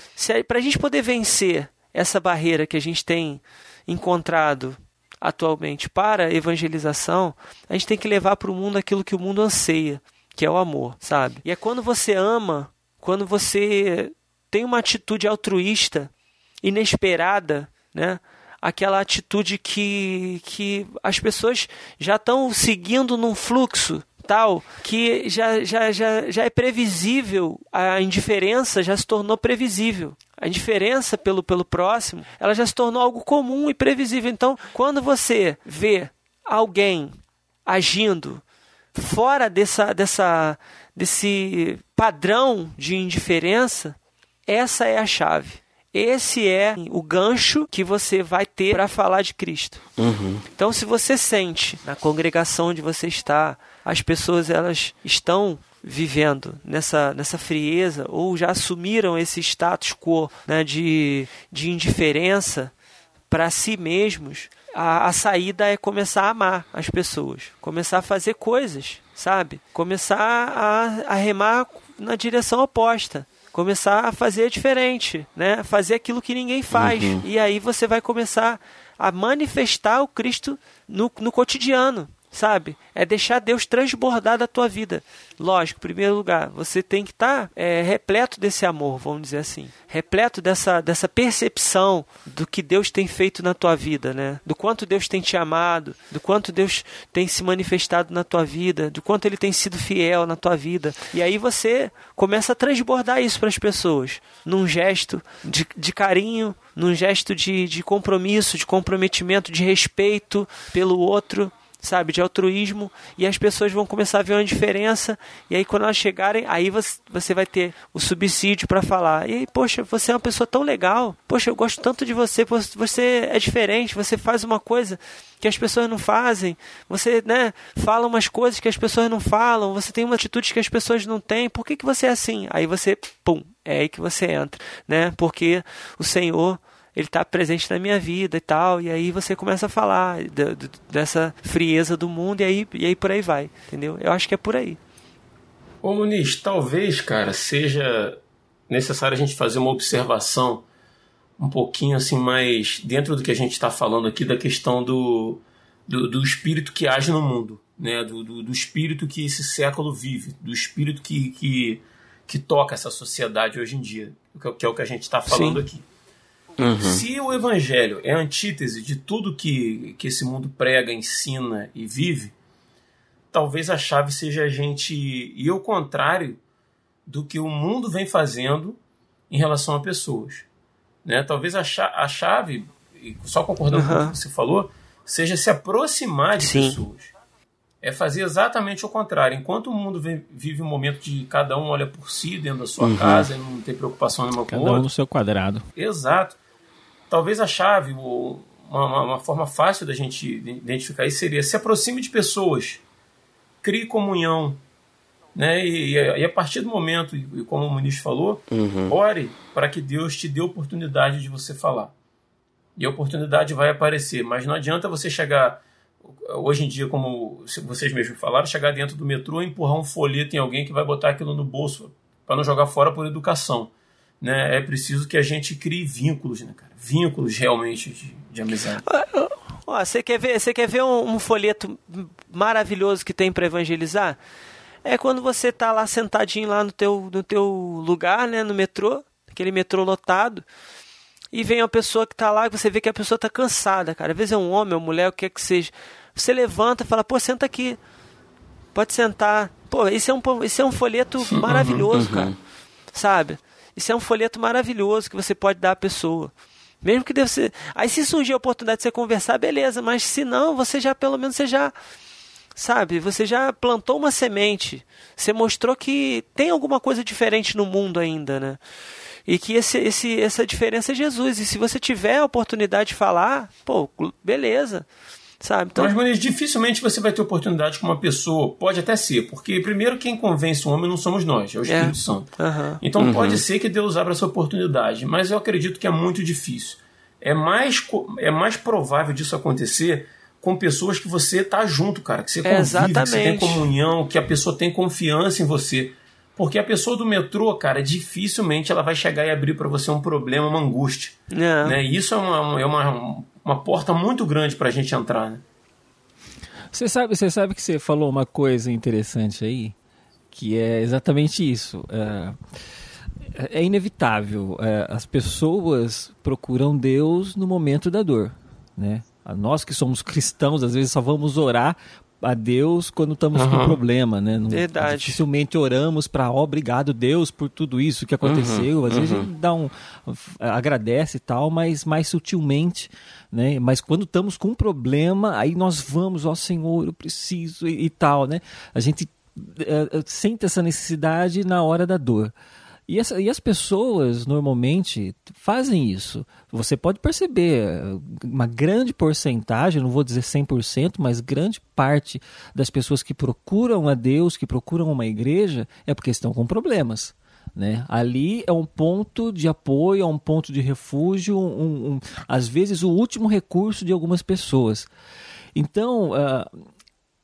para a gente poder vencer essa barreira que a gente tem encontrado atualmente para a evangelização, a gente tem que levar para o mundo aquilo que o mundo anseia, que é o amor, sabe? E é quando você ama, quando você tem uma atitude altruísta, inesperada, né? aquela atitude que, que as pessoas já estão seguindo num fluxo tal que já, já, já, já é previsível, a indiferença já se tornou previsível. A indiferença pelo, pelo próximo, ela já se tornou algo comum e previsível. Então, quando você vê alguém agindo fora dessa, dessa, desse padrão de indiferença, essa é a chave. Esse é o gancho que você vai ter para falar de Cristo. Uhum. Então, se você sente na congregação onde você está, as pessoas elas estão vivendo nessa, nessa frieza ou já assumiram esse status quo né, de, de indiferença para si mesmos, a, a saída é começar a amar as pessoas, começar a fazer coisas, sabe? Começar a, a remar na direção oposta começar a fazer diferente, né? Fazer aquilo que ninguém faz. Uhum. E aí você vai começar a manifestar o Cristo no, no cotidiano sabe? É deixar Deus transbordar da tua vida. Lógico, em primeiro lugar, você tem que estar tá, é, repleto desse amor, vamos dizer assim. Repleto dessa, dessa percepção do que Deus tem feito na tua vida, né? Do quanto Deus tem te amado, do quanto Deus tem se manifestado na tua vida, do quanto Ele tem sido fiel na tua vida. E aí você começa a transbordar isso para as pessoas, num gesto de, de carinho, num gesto de, de compromisso, de comprometimento, de respeito pelo outro sabe, de altruísmo, e as pessoas vão começar a ver uma diferença, e aí quando elas chegarem, aí você, vai ter o subsídio para falar, e aí, poxa, você é uma pessoa tão legal, poxa, eu gosto tanto de você, você é diferente, você faz uma coisa que as pessoas não fazem, você, né, fala umas coisas que as pessoas não falam, você tem uma atitude que as pessoas não têm, por que, que você é assim? Aí você, pum, é aí que você entra, né, porque o Senhor ele está presente na minha vida e tal. E aí você começa a falar de, de, dessa frieza do mundo e aí, e aí por aí vai, entendeu? Eu acho que é por aí. Ô Muniz, talvez, cara, seja necessário a gente fazer uma observação um pouquinho assim mais dentro do que a gente está falando aqui da questão do, do, do, espírito que age no mundo, né? Do, do, do, espírito que esse século vive, do espírito que, que, que toca essa sociedade hoje em dia, que é o que a gente está falando Sim. aqui. Uhum. Se o evangelho é a antítese de tudo que, que esse mundo prega, ensina e vive, talvez a chave seja a gente ir ao contrário do que o mundo vem fazendo em relação a pessoas. Né? Talvez a, a chave, só concordando uhum. com o que você falou, seja se aproximar de Sim. pessoas é fazer exatamente o contrário. Enquanto o mundo vive um momento de cada um olha por si dentro da sua uhum. casa e não tem preocupação nenhuma com o outro. Cada um no seu quadrado. Exato. Talvez a chave, ou uma, uma, forma fácil da gente identificar isso seria se aproxime de pessoas, crie comunhão. Né? E, e a partir do momento, e como o ministro falou, uhum. ore para que Deus te dê oportunidade de você falar. E a oportunidade vai aparecer, mas não adianta você chegar hoje em dia, como vocês mesmos falaram, chegar dentro do metrô e empurrar um folheto em alguém que vai botar aquilo no bolso para não jogar fora por educação. Né? É preciso que a gente crie vínculos, né, cara? Vínculos realmente de, de amizade. Ó, você quer ver, você quer ver um, um folheto maravilhoso que tem para evangelizar? É quando você tá lá sentadinho lá no teu, no teu lugar, né, no metrô, aquele metrô lotado e vem uma pessoa que está lá e você vê que a pessoa está cansada, cara. Às vezes é um homem, uma mulher, o que é que seja. Você levanta e fala, pô, senta aqui. Pode sentar. Pô, isso é um, isso é um folheto uhum, maravilhoso, uhum. cara. Sabe? Isso é um folheto maravilhoso que você pode dar à pessoa. Mesmo que deve ser. Aí se surgir a oportunidade de você conversar, beleza. Mas se não, você já, pelo menos, você já. Sabe? Você já plantou uma semente. Você mostrou que tem alguma coisa diferente no mundo ainda, né? E que esse, esse, essa diferença é Jesus. E se você tiver a oportunidade de falar, pô, beleza. Sabe? Então... Mas, Muniz, dificilmente você vai ter oportunidade com uma pessoa. Pode até ser, porque primeiro quem convence o homem não somos nós, é o Espírito é. Santo. Uhum. Então uhum. pode ser que Deus abra essa oportunidade, mas eu acredito que é muito difícil. É mais, é mais provável disso acontecer com pessoas que você tá junto, cara, que você convive, que você tem comunhão, que a pessoa tem confiança em você. Porque a pessoa do metrô, cara, dificilmente ela vai chegar e abrir para você um problema, uma angústia. É. Né? E isso é uma, é uma, uma porta muito grande para a gente entrar. Né? Você sabe, você sabe que você falou uma coisa interessante aí, que é exatamente isso. É, é inevitável. É, as pessoas procuram Deus no momento da dor, né? Nós que somos cristãos, às vezes só vamos orar a Deus quando estamos uhum. com problema, né? Não, Verdade. Dificilmente oramos para obrigado Deus por tudo isso que aconteceu. Uhum. Às vezes a gente dá um agradece e tal, mas mais sutilmente, né? Mas quando estamos com um problema, aí nós vamos, ó Senhor, eu preciso e, e tal, né? A gente uh, sente essa necessidade na hora da dor. E, essa, e as pessoas normalmente fazem isso. Você pode perceber uma grande porcentagem, não vou dizer 100%, mas grande parte das pessoas que procuram a Deus, que procuram uma igreja, é porque estão com problemas. Né? Ali é um ponto de apoio, é um ponto de refúgio, um, um, às vezes o último recurso de algumas pessoas. Então, uh,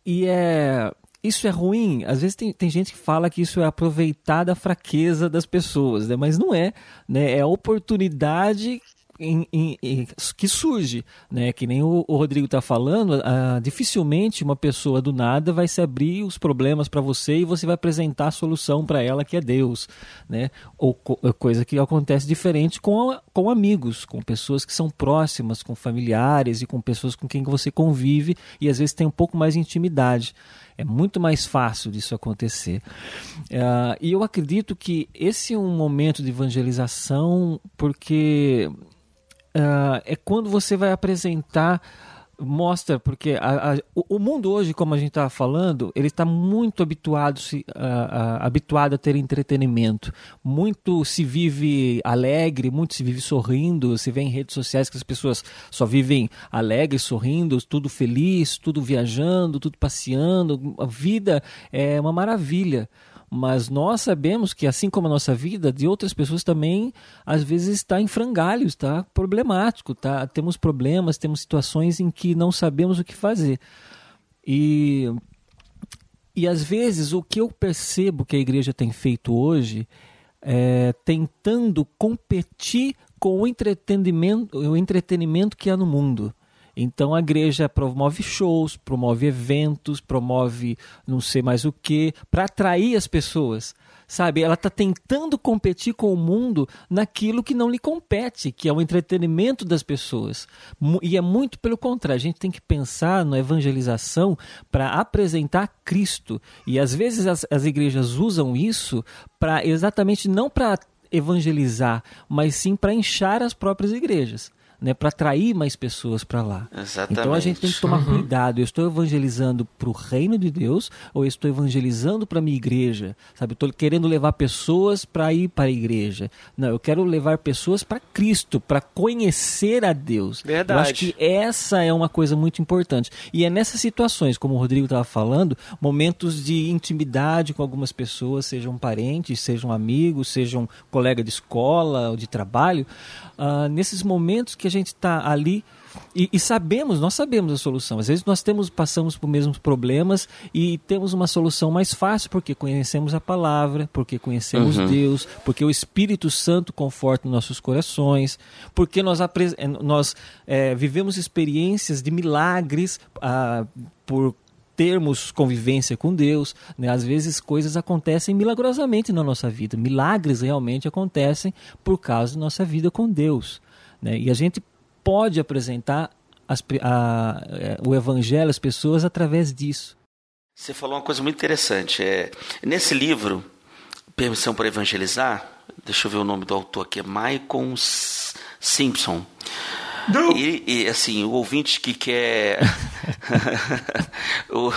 e é isso é ruim? Às vezes tem, tem gente que fala que isso é aproveitar da fraqueza das pessoas, né? mas não é. Né? É a oportunidade em, em, em, que surge, né? Que nem o, o Rodrigo está falando, ah, dificilmente uma pessoa do nada vai se abrir os problemas para você e você vai apresentar a solução para ela que é Deus, né? Ou co coisa que acontece diferente com, com amigos, com pessoas que são próximas, com familiares e com pessoas com quem você convive e às vezes tem um pouco mais de intimidade. É muito mais fácil disso acontecer. Uh, e eu acredito que esse é um momento de evangelização porque uh, é quando você vai apresentar mostra porque a, a, o mundo hoje como a gente estava falando ele está muito habituado se habituado a ter entretenimento. Muito se vive alegre muito se vive sorrindo se vê em redes sociais que as pessoas só vivem alegres sorrindo tudo feliz tudo viajando tudo passeando. A vida é uma maravilha mas nós sabemos que, assim como a nossa vida, de outras pessoas também, às vezes está em frangalhos, está problemático, tá? temos problemas, temos situações em que não sabemos o que fazer. E, e às vezes o que eu percebo que a igreja tem feito hoje é tentando competir com o entretenimento, o entretenimento que há no mundo. Então a igreja promove shows, promove eventos, promove não sei mais o que, para atrair as pessoas. Sabe, ela está tentando competir com o mundo naquilo que não lhe compete, que é o entretenimento das pessoas. E é muito pelo contrário, a gente tem que pensar na evangelização para apresentar Cristo. E às vezes as, as igrejas usam isso para exatamente não para evangelizar, mas sim para inchar as próprias igrejas né, para atrair mais pessoas para lá. Exatamente. Então a gente tem que tomar uhum. cuidado. Eu estou evangelizando para o reino de Deus ou eu estou evangelizando para minha igreja? Sabe, estou querendo levar pessoas para ir para a igreja. Não, eu quero levar pessoas para Cristo, para conhecer a Deus. Verdade. Eu acho que essa é uma coisa muito importante. E é nessas situações, como o Rodrigo estava falando, momentos de intimidade com algumas pessoas, sejam parentes, sejam amigos, sejam colega de escola ou de trabalho, uh, nesses momentos que a gente está ali e, e, sabemos, nós sabemos a solução. Às vezes nós temos, passamos por mesmos problemas e temos uma solução mais fácil porque conhecemos a palavra, porque conhecemos uhum. Deus, porque o Espírito Santo conforta nossos corações, porque nós, eh, nós é, vivemos experiências de milagres ah, por termos convivência com Deus. Né? Às vezes coisas acontecem milagrosamente na nossa vida. Milagres realmente acontecem por causa da nossa vida com Deus. Né? E a gente pode apresentar as, a, é, o evangelho às pessoas através disso. Você falou uma coisa muito interessante. É, nesse livro, Permissão para Evangelizar, deixa eu ver o nome do autor aqui, é Michael Simpson. E, e, assim, o ouvinte que quer. o,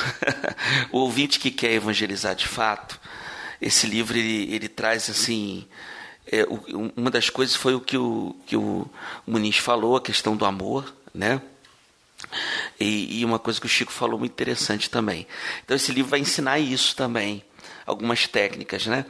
o, ouvinte que quer evangelizar de fato, esse livro ele, ele traz assim. É, o, uma das coisas foi o que o, que o Muniz falou, a questão do amor, né? E, e uma coisa que o Chico falou muito interessante também. Então esse livro vai ensinar isso também algumas técnicas, né?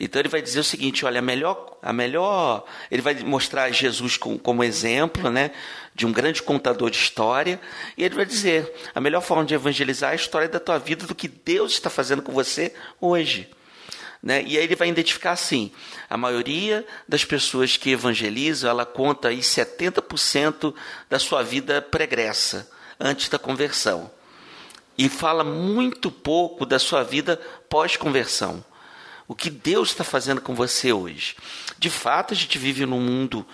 Então ele vai dizer o seguinte, olha, a melhor, a melhor, ele vai mostrar Jesus com, como exemplo, né, de um grande contador de história, e ele vai dizer, a melhor forma de evangelizar é a história da tua vida, do que Deus está fazendo com você hoje. Né? E aí ele vai identificar assim: a maioria das pessoas que evangelizam, ela conta aí 70% da sua vida pregressa, antes da conversão e fala muito pouco da sua vida pós-conversão. O que Deus está fazendo com você hoje? De fato, a gente vive num mundo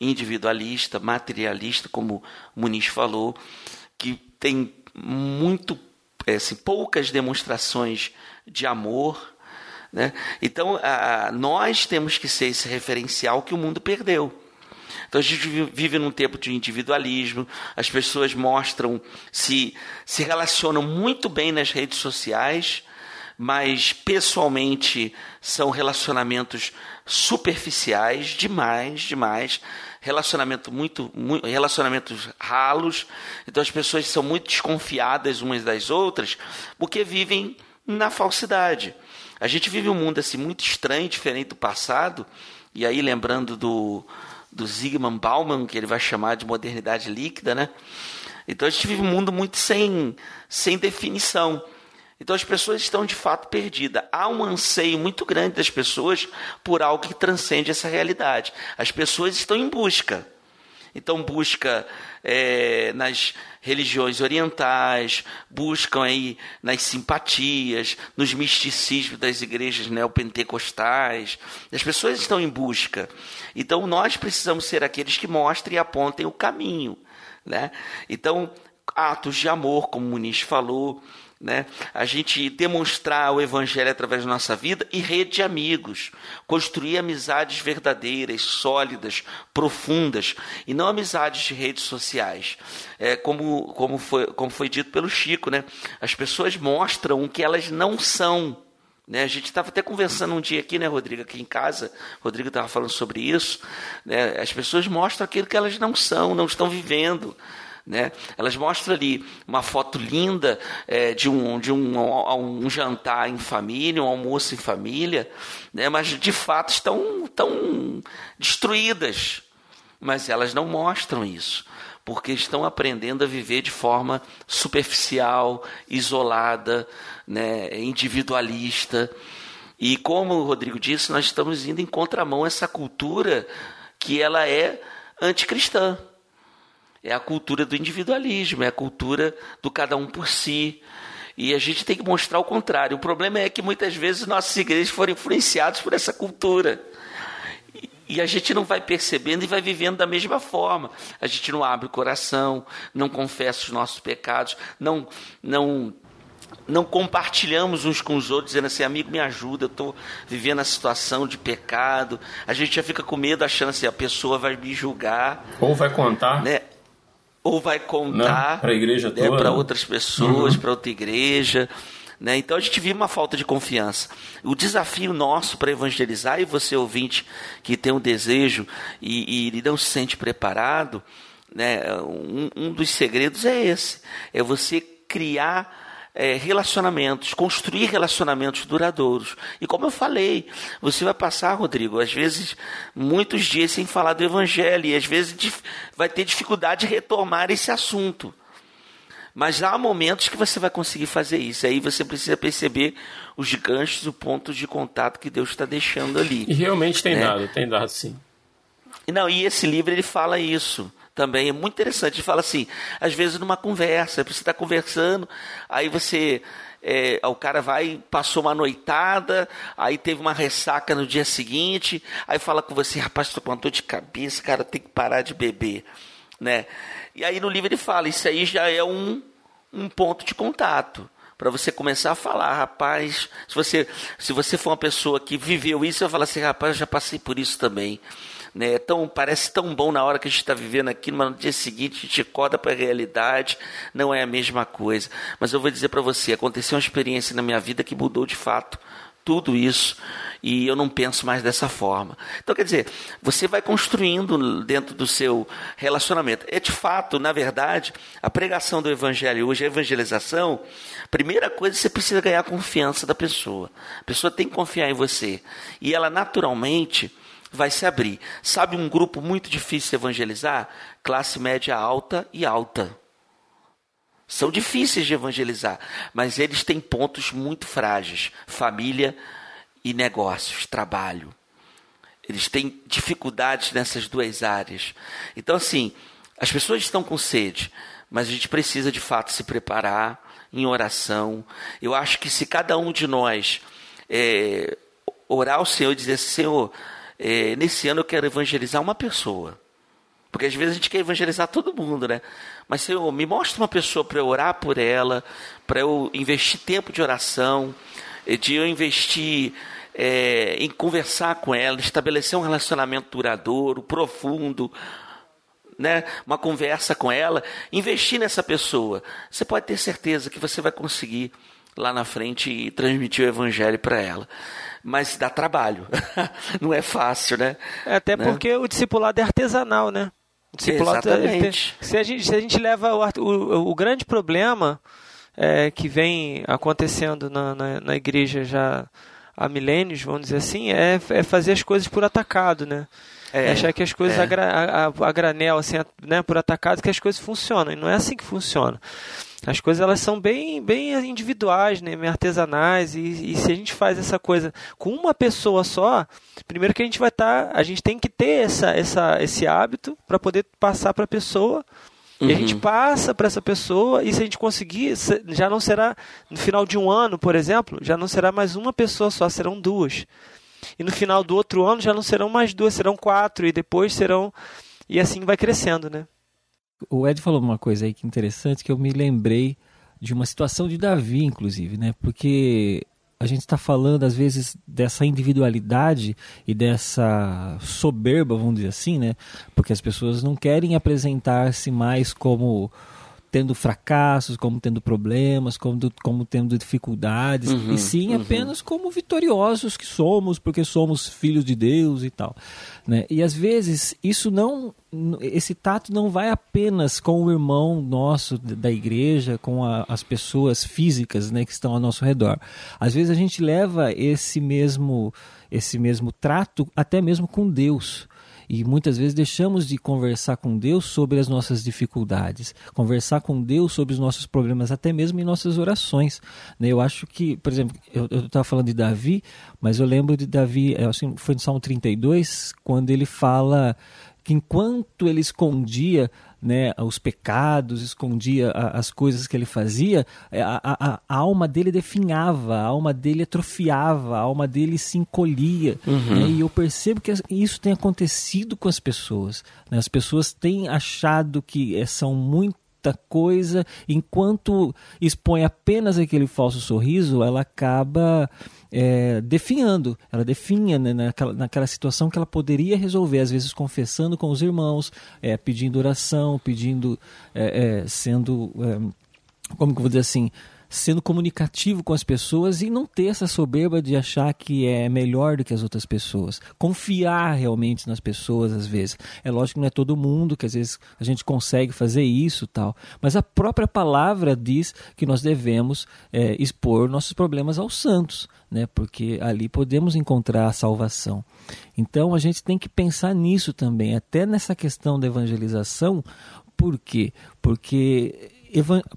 individualista, materialista, como Muniz falou, que tem muito, é, assim, poucas demonstrações de amor. Né? Então, a, nós temos que ser esse referencial que o mundo perdeu. Então a gente vive num tempo de individualismo, as pessoas mostram, se, se relacionam muito bem nas redes sociais, mas pessoalmente são relacionamentos superficiais, demais, demais, relacionamento muito, muito, relacionamentos ralos. Então as pessoas são muito desconfiadas umas das outras porque vivem na falsidade. A gente vive um mundo assim muito estranho, diferente do passado. E aí lembrando do do Zygmunt Bauman, que ele vai chamar de modernidade líquida, né? Então a gente vive um mundo muito sem, sem definição. Então as pessoas estão de fato perdidas. Há um anseio muito grande das pessoas por algo que transcende essa realidade. As pessoas estão em busca. Então busca é, nas religiões orientais, buscam aí nas simpatias, nos misticismos das igrejas neopentecostais. As pessoas estão em busca. Então nós precisamos ser aqueles que mostrem e apontem o caminho. Né? Então, atos de amor, como o Muniz falou, né? A gente demonstrar o evangelho através da nossa vida e rede de amigos, construir amizades verdadeiras, sólidas, profundas e não amizades de redes sociais. É, como, como, foi, como foi dito pelo Chico, né? As pessoas mostram o que elas não são. Né, a gente estava até conversando um dia aqui, né, Rodrigo, aqui em casa. Rodrigo estava falando sobre isso. Né, as pessoas mostram aquilo que elas não são, não estão vivendo. Né? Elas mostram ali uma foto linda é, de, um, de um, um, jantar em família, um almoço em família, né? mas de fato estão, estão destruídas. Mas elas não mostram isso, porque estão aprendendo a viver de forma superficial, isolada, né? individualista. E como o Rodrigo disse, nós estamos indo em contramão essa cultura que ela é anticristã. É a cultura do individualismo, é a cultura do cada um por si. E a gente tem que mostrar o contrário. O problema é que muitas vezes nossas igrejas foram influenciadas por essa cultura. E a gente não vai percebendo e vai vivendo da mesma forma. A gente não abre o coração, não confessa os nossos pecados, não, não, não compartilhamos uns com os outros, dizendo assim, amigo, me ajuda, eu estou vivendo a situação de pecado. A gente já fica com medo, achando assim, a pessoa vai me julgar. Ou vai contar. Né? Ou vai contar para a igreja né, toda. para né? outras pessoas, Uhum. para outra igreja. Né? Então a gente vive uma falta de confiança. O desafio nosso para evangelizar, e você ouvinte que tem um desejo e, e não se sente preparado, né? um, um dos segredos é esse: é você criar é, relacionamentos, construir relacionamentos duradouros. E como eu falei, você vai passar, Rodrigo, às vezes muitos dias sem falar do Evangelho, e às vezes vai ter dificuldade de retomar esse assunto. Mas há momentos que você vai conseguir fazer isso. Aí você precisa perceber os ganchos, o ponto de contato que Deus está deixando ali. E realmente tem É. dado, tem dado sim. E Não, e esse livro ele fala isso também, é muito interessante. Ele fala assim, às vezes numa conversa, você está conversando, aí você, é, o cara vai, passou uma noitada, aí teve uma ressaca no dia seguinte, aí fala com você, rapaz, estou com uma dor de cabeça, cara, tem que parar de beber, né? E aí no livro ele fala, isso aí já é um, um ponto de contato para você começar a falar, rapaz, se você se você for uma pessoa que viveu isso, eu falo assim, rapaz, eu já passei por isso também. Né? Tão, parece tão bom na hora que a gente está vivendo aquilo, mas no dia seguinte a gente acorda para a realidade, não é a mesma coisa. Mas eu vou dizer para você, aconteceu uma experiência na minha vida que mudou de fato tudo isso e eu não penso mais dessa forma. Então, quer dizer, você vai construindo dentro do seu relacionamento. É de fato, na verdade, a pregação do evangelho hoje, a evangelização, primeira coisa, você precisa ganhar a confiança da pessoa. A pessoa tem que confiar em você. E ela naturalmente vai se abrir. Sabe um grupo muito difícil de evangelizar? Classe média alta e alta. São difíceis de evangelizar, mas eles têm pontos muito frágeis: família e negócios, trabalho. Eles têm dificuldades nessas duas áreas. Então, assim, as pessoas estão com sede, mas a gente precisa de fato se preparar em oração. Eu acho que se cada um de nós é, orar ao Senhor e dizer Senhor, é, nesse ano eu quero evangelizar uma pessoa. Porque às vezes a gente quer evangelizar todo mundo, né? Mas, Senhor, me mostra uma pessoa para eu orar por ela, para eu investir tempo de oração, eh, de eu investir é, em conversar com ela, estabelecer um relacionamento duradouro, profundo, né? uma conversa com ela, investir nessa pessoa. Você pode ter certeza que você vai conseguir lá na frente e transmitir o evangelho para ela. Mas dá trabalho, não é fácil, né? É, até Né? porque o discipulado é artesanal, né? O discipulado tem- Exatamente. se, a gente, se a gente leva o, o, o grande problema é, que vem acontecendo na, na, na igreja já há milênios, vamos dizer assim, é, é fazer as coisas por atacado, né? É, É achar que as coisas é. a, a- a- granel, assim, né, por atacado, que as coisas funcionam. E não é assim que funciona. As coisas elas são bem, bem individuais, né, meio artesanais. E, e se a gente faz essa coisa com uma pessoa só, primeiro que a gente vai estar, a gente tem que ter essa, essa, esse hábito para poder passar para a pessoa. E a Uhum. gente passa para essa pessoa, e se a gente conseguir, se- já não será, no final de um ano, por exemplo, já não será mais uma pessoa só, serão duas. E no final do outro ano já não serão mais duas, serão quatro, e depois serão. E assim vai crescendo, né? O Ed falou uma coisa aí que interessante que eu me lembrei de uma situação de Davi, inclusive, né? Porque a gente está falando às vezes dessa individualidade e dessa soberba, vamos dizer assim, né? Porque as pessoas não querem apresentar-se mais como tendo fracassos, como tendo problemas, como, como tendo dificuldades, Uhum, e sim uhum. apenas como vitoriosos que somos, porque somos filhos de Deus e tal. Né? E às vezes isso não, esse tato não vai apenas com o irmão nosso da igreja, com a, as pessoas físicas né, que estão ao nosso redor. Às vezes a gente leva esse mesmo, esse mesmo trato até mesmo com Deus. E muitas vezes deixamos de conversar com Deus sobre as nossas dificuldades, conversar com Deus sobre os nossos problemas, até mesmo em nossas orações. né? Eu acho que, por exemplo, eu estava falando de Davi, mas eu lembro de Davi, assim, foi no Salmo 32, quando ele fala que enquanto ele escondia né, os pecados, escondia as coisas que ele fazia, é, a, a, a, alma dele definhava, a alma dele atrofiava, a alma dele se encolhia. Uhum. Né, e eu percebo que isso tem acontecido com as pessoas. Né, as pessoas têm achado que é, são muito coisa, enquanto expõe apenas aquele falso sorriso, ela acaba é, definhando, ela definha né, naquela, naquela situação que ela poderia resolver, às vezes confessando com os irmãos, é, pedindo oração, pedindo, é, é sendo, é, como que eu vou dizer assim, sendo comunicativo com as pessoas e não ter essa soberba de achar que é melhor do que as outras pessoas. Confiar realmente nas pessoas às vezes. É lógico que não é todo mundo que às vezes a gente consegue fazer isso tal, mas a própria palavra diz que nós devemos é, expor nossos problemas aos santos, né? Porque ali podemos encontrar a salvação. Então a gente tem que pensar nisso também, até nessa questão da evangelização. Por quê? Porque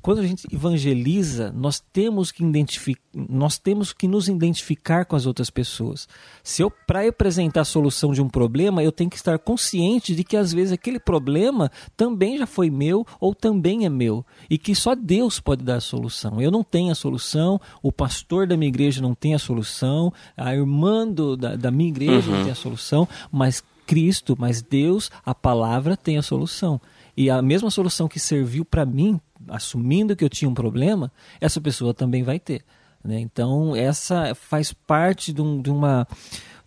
quando a gente evangeliza, nós temos que identificar, nós temos que nos identificar com as outras pessoas. Se eu para apresentar a solução de um problema, eu tenho que estar consciente de que às vezes aquele problema também já foi meu ou também é meu e que só Deus pode dar a solução. Eu não tenho a solução, o pastor da minha igreja não tem a solução, a irmã do, da, da minha igreja uhum. não tem a solução, mas Cristo, mas Deus, a palavra tem a solução. E a mesma solução que serviu para mim assumindo que eu tinha um problema, essa pessoa também vai ter. Né? Então, essa faz parte de, um, de uma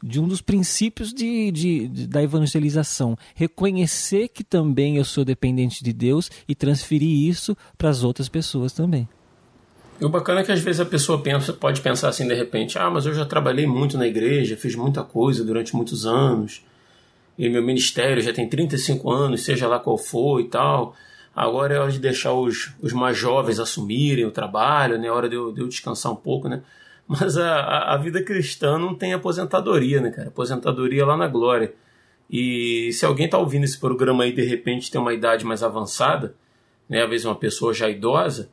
de um dos princípios de, de, de, da evangelização. Reconhecer que também eu sou dependente de Deus e transferir isso para as outras pessoas também. E o bacana é que às vezes a pessoa pensa, pode pensar assim de repente: ah, mas eu já trabalhei muito na igreja, fiz muita coisa durante muitos anos, e meu ministério já tem 35 anos, seja lá qual for e tal. Agora é hora de deixar os, os mais jovens assumirem o trabalho, né? É hora de eu, de eu descansar um pouco, né? Mas a, a, vida cristã não tem aposentadoria, né, cara? Aposentadoria lá na glória. E se alguém tá ouvindo esse programa aí de repente tem uma idade mais avançada, né? Às vezes uma pessoa já idosa,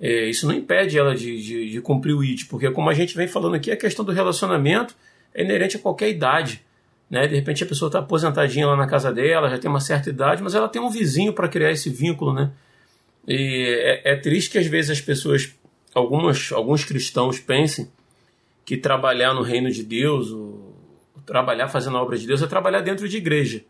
é, isso não impede ela de, de, de cumprir o IT, porque como a gente vem falando aqui, a questão do relacionamento é inerente a qualquer idade. Né? De repente a pessoa está aposentadinha lá na casa dela, já tem uma certa idade, mas ela tem um vizinho para criar esse vínculo, né? E é, é, triste que às vezes as pessoas, algumas, alguns cristãos pensem que trabalhar no reino de Deus, ou, trabalhar fazendo a obra de Deus, é trabalhar dentro de igreja.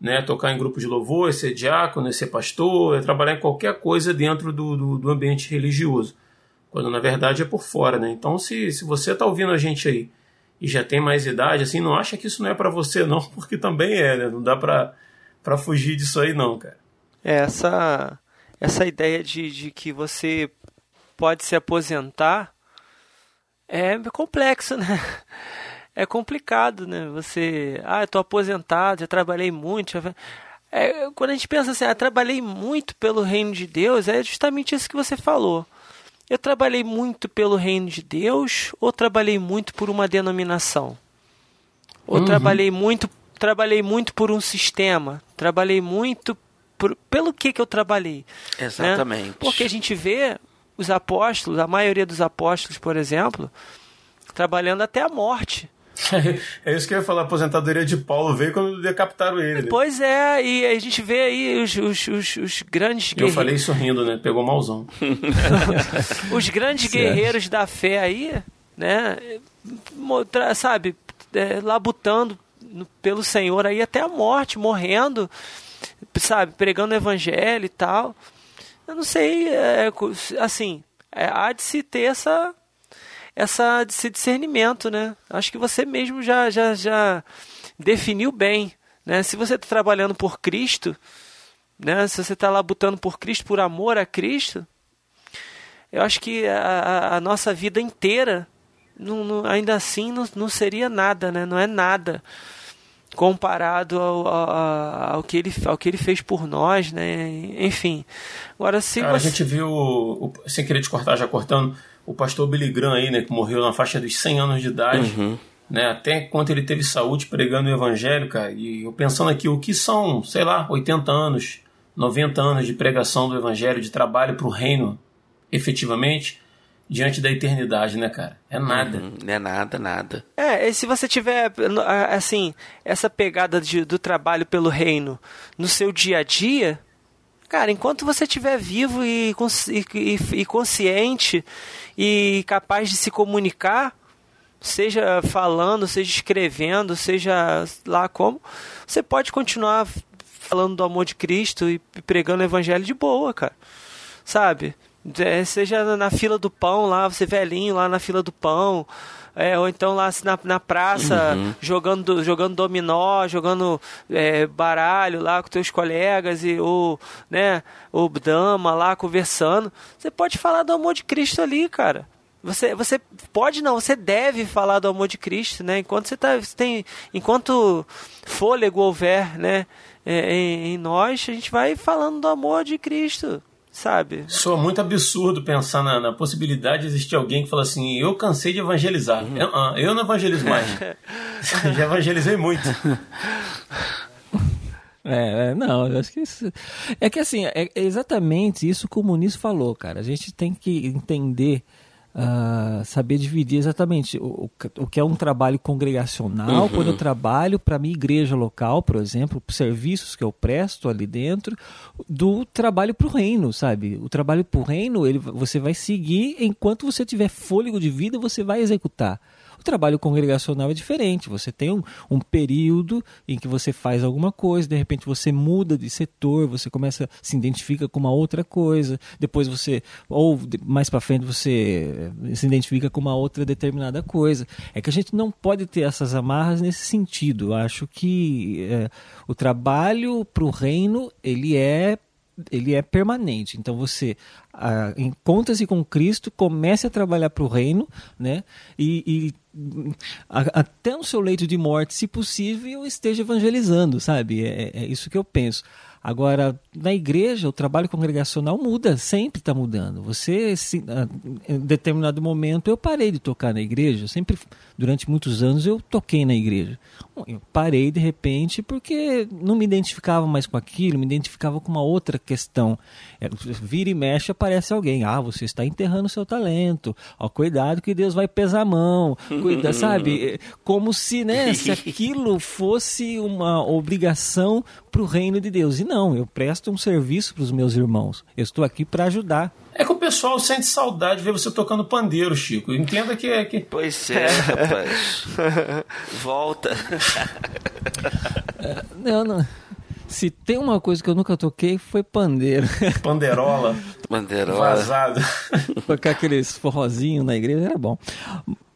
Né, tocar em grupo de louvor, é ser diácono, é ser pastor, é trabalhar em qualquer coisa dentro do, do, do ambiente religioso. Quando na verdade é por fora. Né? Então, se, se você está ouvindo a gente aí e já tem mais idade, assim, não acha que isso não é para você não, porque também é, né? Não dá pra, pra fugir disso aí não, cara. É, essa, essa ideia de, de que você pode se aposentar é complexo, né? É complicado, né? Você, ah, eu tô aposentado, já trabalhei muito, já... É, quando a gente pensa assim, ah, trabalhei muito pelo reino de Deus, é justamente isso que você falou. Eu trabalhei muito pelo reino de Deus ou trabalhei muito por uma denominação? Ou uhum. trabalhei muito trabalhei muito por um sistema? Trabalhei muito por, pelo que que eu trabalhei? Né? Exatamente. Né? Porque a gente vê os apóstolos, a maioria dos apóstolos, por exemplo, trabalhando até a morte. é isso que eu ia falar, a aposentadoria de Paulo veio quando decapitaram ele. Né? Pois é, e a gente vê aí os, os, os, os grandes guerreiros. Eu falei sorrindo, né? Pegou malzão. os grandes guerreiros da fé aí, né? Sabe, é, labutando pelo Senhor aí até a morte, morrendo, sabe, pregando o evangelho e tal. Eu não sei, é, assim, é, há de se ter essa essa, esse discernimento, né? Acho que você mesmo já, já, já definiu bem, né? Se você está trabalhando por Cristo, né? Se você está lá botando por Cristo, por amor a Cristo, eu acho que a, a nossa vida inteira, não, não, ainda assim, não, não seria nada, né? Não é nada comparado ao, ao, ao, que ele, ao que ele fez por nós, né? Enfim. Agora, se Cara, você... A gente viu, sem querer te cortar, já cortando, o pastor Billy Graham aí, né, que morreu na faixa dos 100 anos de idade, uhum. né, até quando ele teve saúde pregando o evangelho, cara, e eu pensando aqui, o que são, sei lá, 80 anos, 90 anos de pregação do evangelho, de trabalho para o reino, efetivamente, diante da eternidade, né, cara? É nada. Uhum, não é nada, nada. É, e se você tiver, assim, essa pegada de, do trabalho pelo reino no seu dia a dia, cara, enquanto você estiver vivo e, e, e consciente e capaz de se comunicar, seja falando, seja escrevendo, seja lá como, você pode continuar falando do amor de Cristo e pregando o evangelho de boa, cara. Sabe? É, seja na fila do pão lá, você velhinho lá na fila do pão, é, ou então lá na, na praça uhum. jogando, jogando dominó, jogando é, baralho lá com teus colegas e ou, né, ou dama lá conversando. Você pode falar do amor de Cristo ali, cara. Você, você pode não, você deve falar do amor de Cristo, né? Enquanto você tá, você tem, enquanto fôlego houver, né, é, em, em nós, a gente vai falando do amor de Cristo sabe? Soa muito absurdo pensar na, na, possibilidade de existir alguém que fala assim: eu cansei de evangelizar. Uhum. Eu, ah, eu, não evangelizo mais. Já evangelizei muito. É, é, não, eu acho que isso. É que assim, é exatamente isso que o Muniz falou, cara. A gente tem que entender uh, saber dividir exatamente o, o, que é um trabalho congregacional, uhum. quando eu trabalho para minha igreja local, por exemplo, serviços que eu presto ali dentro, do trabalho para o reino, sabe? O trabalho para o reino, ele, você vai seguir enquanto você tiver fôlego de vida, você vai executar. O trabalho congregacional é diferente. Você tem um, um período em que você faz alguma coisa, de repente você muda de setor, você começa se identifica com uma outra coisa, depois você ou mais para frente você eh, se identifica com uma outra determinada coisa. É que a gente não pode ter essas amarras nesse sentido. Eu acho que é, o trabalho para o reino ele é ele é permanente. Então você ah, encontra-se com Cristo, comece a trabalhar para o reino, né? E, e a, até no seu leito de morte, se possível, esteja evangelizando, sabe? É, é isso que eu penso. Agora, na igreja, o trabalho congregacional muda, sempre está mudando. Você, se, em determinado momento, eu parei de tocar na igreja. Sempre, durante muitos anos, eu toquei na igreja. Eu parei de repente porque não me identificava mais com aquilo, me identificava com uma outra questão. É, vira e mexe, aparece alguém. Ah, você está enterrando seu talento. Ó, cuidado que Deus vai pesar a mão. Cuida, sabe? É, como se, né, se aquilo fosse uma obrigação para o reino de Deus. E não, eu presto um serviço para os meus irmãos. Eu estou aqui para ajudar. É que o pessoal sente saudade de ver você tocando pandeiro, Chico. Entenda que é que. Pois é, rapaz. Volta. Não, não. Se tem uma coisa que eu nunca toquei foi pandeiro. Panderola. Panderola. Vazado. Tocar aqueles forrozinhos na igreja era bom.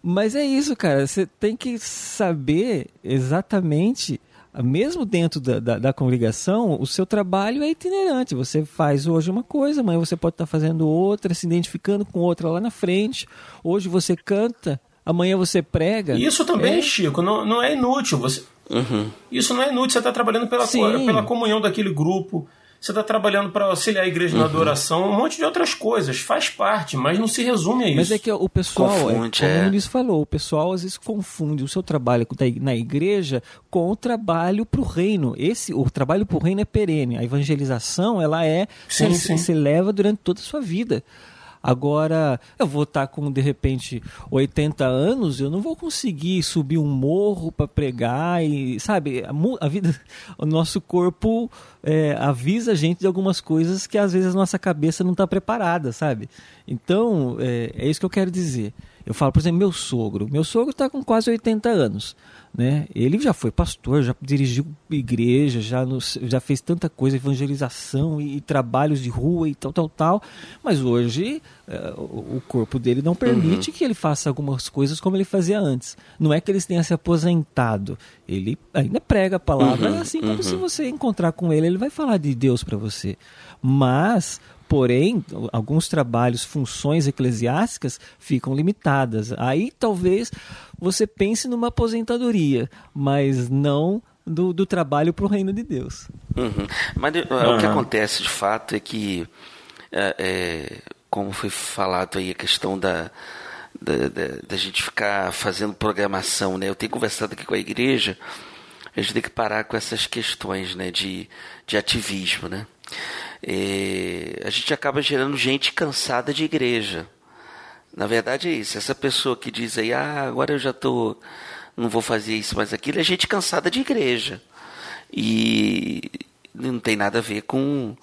Mas é isso, cara. Você tem que saber exatamente mesmo dentro da, da, da, congregação, o seu trabalho é itinerante. Você faz hoje uma coisa, amanhã você pode estar fazendo outra, se identificando com outra lá na frente. Hoje você canta, amanhã você prega. Isso também, é... Chico, não, não é inútil. Você... Uhum. Isso não é inútil, você está trabalhando pela, pela comunhão daquele grupo você está trabalhando para auxiliar a igreja uhum. na adoração, um monte de outras coisas, faz parte, mas não se resume a isso. Mas é que o pessoal, Confunde, é, como é. o Luiz falou, o pessoal às vezes confunde o seu trabalho na igreja com o trabalho para o reino. Esse, o trabalho para o reino é perene, a evangelização ela é, sim, se, sim. se leva durante toda a sua vida. Agora, eu vou estar com de repente 80 anos, eu não vou conseguir subir um morro para pregar e, sabe, a, a, vida, o nosso corpo é, avisa a gente de algumas coisas que às vezes a nossa cabeça não está preparada, sabe? Então, é, é isso que eu quero dizer. Eu falo, por exemplo, meu sogro. Meu sogro está com quase 80 anos. Né? Ele já foi pastor, já dirigiu igreja, já, nos, já fez tanta coisa, evangelização e, e, trabalhos de rua e tal, tal, tal. Mas hoje uh, o corpo dele não permite uhum. que ele faça algumas coisas como ele fazia antes. Não é que ele tenha se aposentado. Ele ainda prega a palavra, uhum, assim como uhum. se você encontrar com ele, ele vai falar de Deus para você. Mas Porém, alguns trabalhos, funções eclesiásticas ficam limitadas. Aí talvez você pense numa aposentadoria, mas não do, do trabalho para o reino de Deus. Uhum. Mas uhum. o que acontece de fato é que, é, é, como foi falado aí, a questão da, da, da, da, gente ficar fazendo programação, né? Eu tenho conversado aqui com a igreja, a gente tem que parar com essas questões né, de, de ativismo, né? É, a gente acaba gerando gente cansada de igreja. Na verdade é isso. Essa pessoa que diz aí, ah, agora eu já tô, não vou fazer isso mais aquilo, é gente cansada de igreja. E não tem nada a ver com,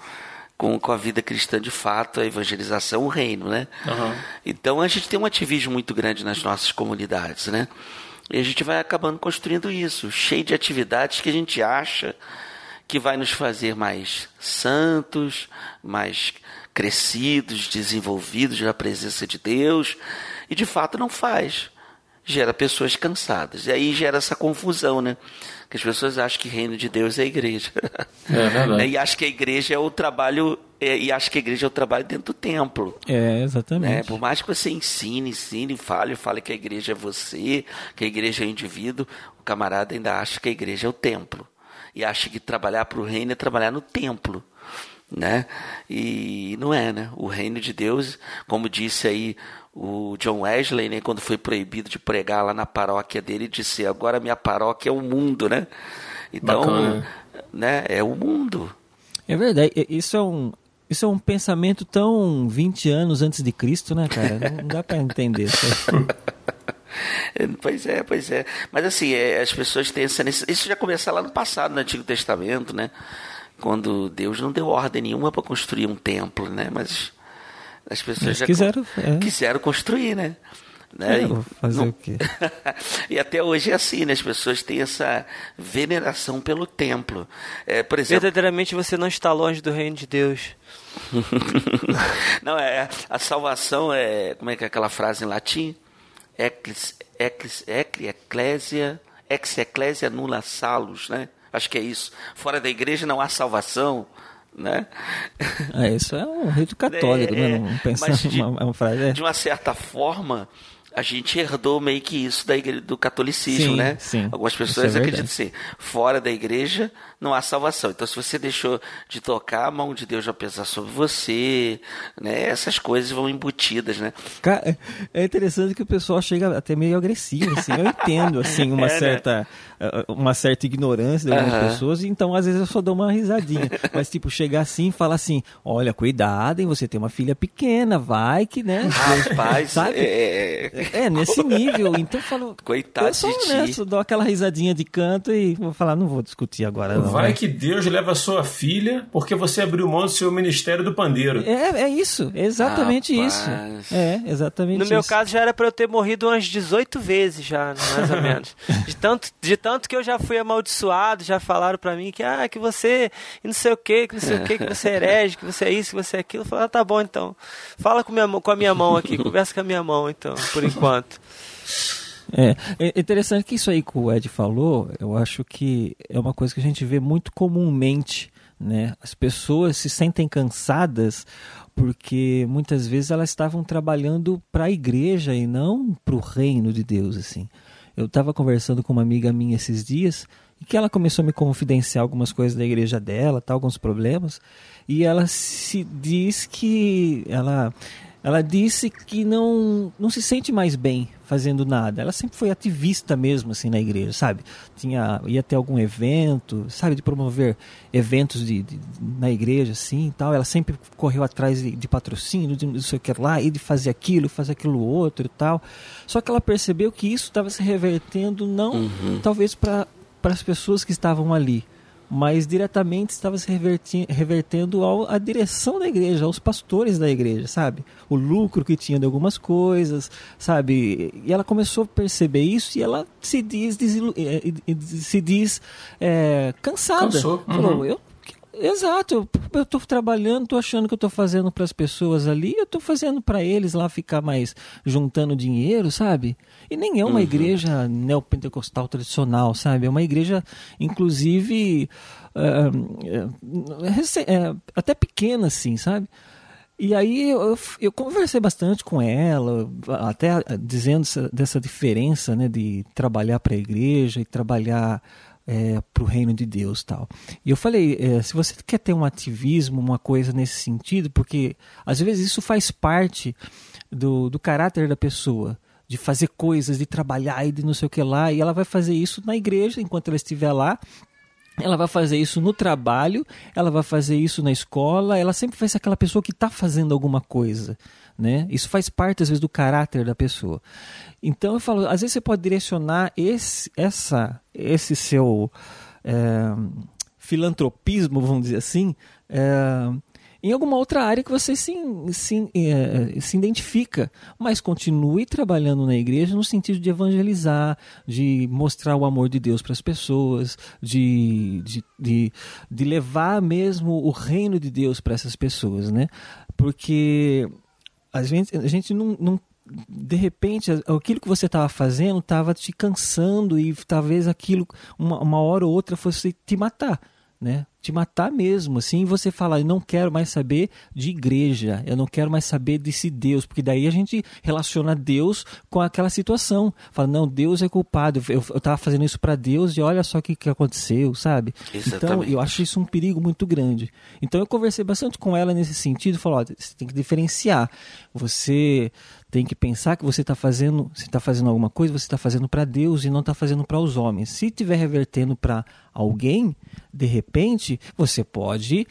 com, com a vida cristã de fato, a evangelização, o reino, né? Uhum. Então a gente tem um ativismo muito grande nas nossas comunidades, né? E a gente vai acabando construindo isso, cheio de atividades que a gente acha que vai nos fazer mais santos, mais crescidos, desenvolvidos na presença de Deus, e de fato não faz. Gera pessoas cansadas. E aí gera essa confusão, né? Que as pessoas acham que o reino de Deus é a igreja. É verdade. e acham que a igreja é o trabalho, é, e acham que a igreja é o trabalho dentro do templo. É, exatamente. Né? Por mais que você ensine, ensine, fale, fale que a igreja é você, que a igreja é o indivíduo, o camarada ainda acha que a igreja é o templo. E acha que trabalhar para o reino é trabalhar no templo né? E não é, né? O reino de Deus, como disse aí o John Wesley, né, quando foi proibido de pregar lá na paróquia dele, disse: "Agora minha paróquia é o mundo", né? Então, Bacana. né, é o mundo. É verdade. Isso é um isso é um pensamento tão 20 anos antes de Cristo, né, cara? Não, dá pra entender. sabe? Pois é, pois é. Mas assim, é, as pessoas têm essa necessidade. Isso já começou lá no passado, no Antigo Testamento, né? Quando Deus não deu ordem nenhuma para construir um templo, né? Mas as pessoas Eles já quiseram, é. quiseram construir, né? né? É, E fazer não- o quê? e até hoje é assim, né? As pessoas têm essa veneração pelo templo. É, por exemplo, Verdadeiramente você não está longe do reino de Deus. não é a salvação é como é que é aquela frase em latim? Eclis, ecli, ecclesia, ex ecclesia nulla salus, né? Acho que é isso. Fora da igreja não há salvação, né? É, isso é um rito católico, É, né? Não pensar mas de- uma, uma frase. É. De uma certa forma, a gente herdou meio que isso da igre- do catolicismo, Sim, né? sim. Algumas é pessoas verdade. acreditam assim, fora da igreja não há salvação. Então, se você deixou de tocar, a mão de Deus vai pesar sobre você, né? Essas coisas vão embutidas, né? Ca- É interessante que o pessoal chega até meio agressivo, assim. Eu entendo, assim, uma É, né? certa eh, uma certa ignorância de algumas Aham. pessoas, então às vezes eu só dou uma risadinha. Mas, tipo, chegar assim e falar assim: olha, cuidado, hein, você tem uma filha pequena, vai que, né? Rapaz, Sabe? é, é, nesse nível. Então eu falo. Coitado eu sou de ti. honesto, dou aquela risadinha de canto e vou falar, não vou discutir agora, não. Vai né? que Deus leva a sua filha porque você abriu mão do seu ministério do pandeiro. É, é isso, é exatamente Rapaz. isso. É, exatamente No meu isso. caso já era pra eu ter morrido umas 18 vezes já, mais ou menos. De tanto, de tanto que eu já fui amaldiçoado, já falaram pra mim que ah, que você e não sei o que, que não sei o que, que você é herege, que você é isso, que você é aquilo. Eu falei, ah, tá bom então. Fala com, minha, com a minha mão aqui, conversa com a minha mão então, por enquanto. É, é interessante que isso aí que o Ed falou, eu acho que é uma coisa que a gente vê muito comumente, né? As pessoas se sentem cansadas porque muitas vezes elas estavam trabalhando para a igreja e não para o reino de Deus, assim. Eu estava conversando com uma amiga minha esses dias e que ela começou a me confidenciar algumas coisas da igreja dela, tá, alguns problemas, e ela se diz que ela ela disse que não não se sente mais bem fazendo nada. Ela sempre foi ativista mesmo assim na igreja, sabe? Tinha ia ter algum evento, sabe, de promover eventos de, de- na igreja assim, tal. Ela sempre correu atrás de, de patrocínio, de não sei o que lá, e de fazer aquilo, fazer aquilo outro e tal. Só que ela percebeu que isso estava se revertendo não talvez para para as pessoas que estavam ali, mas diretamente estava se revertendo ao, à direção da igreja, aos pastores da igreja, sabe? O lucro que tinha de algumas coisas, sabe? E ela começou a perceber isso e ela se diz, desilu- eh, se diz eh, cansada. Cansou, uhum. Falou, eu Exato, eu, tô trabalhando, tô achando que eu tô fazendo para as pessoas ali, eu tô fazendo para eles lá ficar mais juntando dinheiro, sabe? E nem é uma igreja neopentecostal tradicional, sabe? É uma igreja, inclusive, é, é, até pequena, assim, sabe? E aí eu, eu- conversei bastante com ela, até dizendo essa- dessa diferença, né, de trabalhar para a igreja e trabalhar para o reino de Deus tal. E eu falei, é, se você quer ter um ativismo, uma coisa nesse sentido, porque às vezes isso faz parte do, do caráter da pessoa, de fazer coisas, de trabalhar e de não sei o que lá, e ela vai fazer isso na igreja enquanto ela estiver lá, ela vai fazer isso no trabalho, ela vai fazer isso na escola, ela sempre vai ser aquela pessoa que está fazendo alguma coisa. né? Isso faz parte às vezes do caráter da pessoa. Então eu falo, às vezes você pode direcionar esse, essa, esse seu é, filantropismo, vamos dizer assim, é, em alguma outra área que você se, se, é, se identifica, mas continue trabalhando na igreja no sentido de evangelizar, de mostrar o amor de Deus para as pessoas, de, de, de, de levar mesmo o reino de Deus para essas pessoas, né? Porque a gente, a gente não, não de repente aquilo que você estava fazendo estava te cansando e talvez aquilo uma, uma hora ou outra fosse te matar né? Te matar mesmo, assim, você falar, eu não quero mais saber de igreja, eu não quero mais saber desse Deus, porque daí a gente relaciona Deus com aquela situação. Fala, não, Deus é culpado, eu, eu tava fazendo isso para Deus e olha só o que, que aconteceu, sabe? Exatamente. Então, eu acho isso um perigo muito grande. Então, eu conversei bastante com ela nesse sentido, falou, você tem que diferenciar. Você tem que pensar que você está fazendo, se está fazendo alguma coisa, você está fazendo para Deus e não está fazendo para os homens. Se estiver revertendo para alguém, de repente, você pode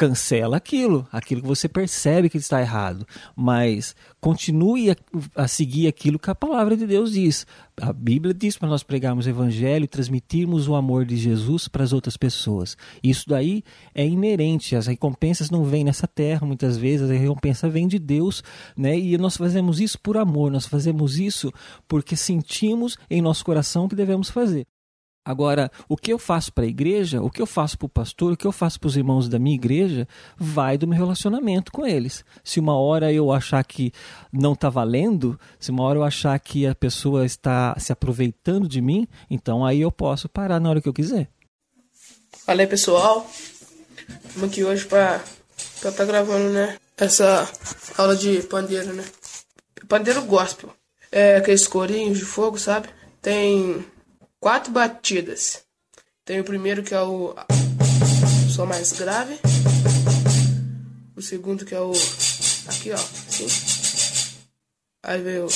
cancela aquilo, aquilo que você percebe que está errado, mas continue a, a, seguir aquilo que a palavra de Deus diz. A Bíblia diz para nós pregarmos o evangelho e transmitirmos o amor de Jesus para as outras pessoas. Isso daí é inerente, as recompensas não vêm nessa terra, muitas vezes a recompensa vem de Deus, né? E nós fazemos isso por amor, nós fazemos isso porque sentimos em nosso coração que devemos fazer. Agora, o que eu faço para a igreja, o que eu faço para o pastor, o que eu faço para os irmãos da minha igreja, vai do meu relacionamento com eles. Se uma hora eu achar que não está valendo, se uma hora eu achar que a pessoa está se aproveitando de mim, então aí eu posso parar na hora que eu quiser. Fala aí, pessoal. Estamos aqui hoje para estar tá gravando, né? Essa aula de pandeiro, né? Pandeiro gospel. É aqueles corinhos de fogo, sabe? Tem quatro batidas. Tem o primeiro que é o Sol mais grave. O segundo que é o. Aqui ó, assim. Aí veio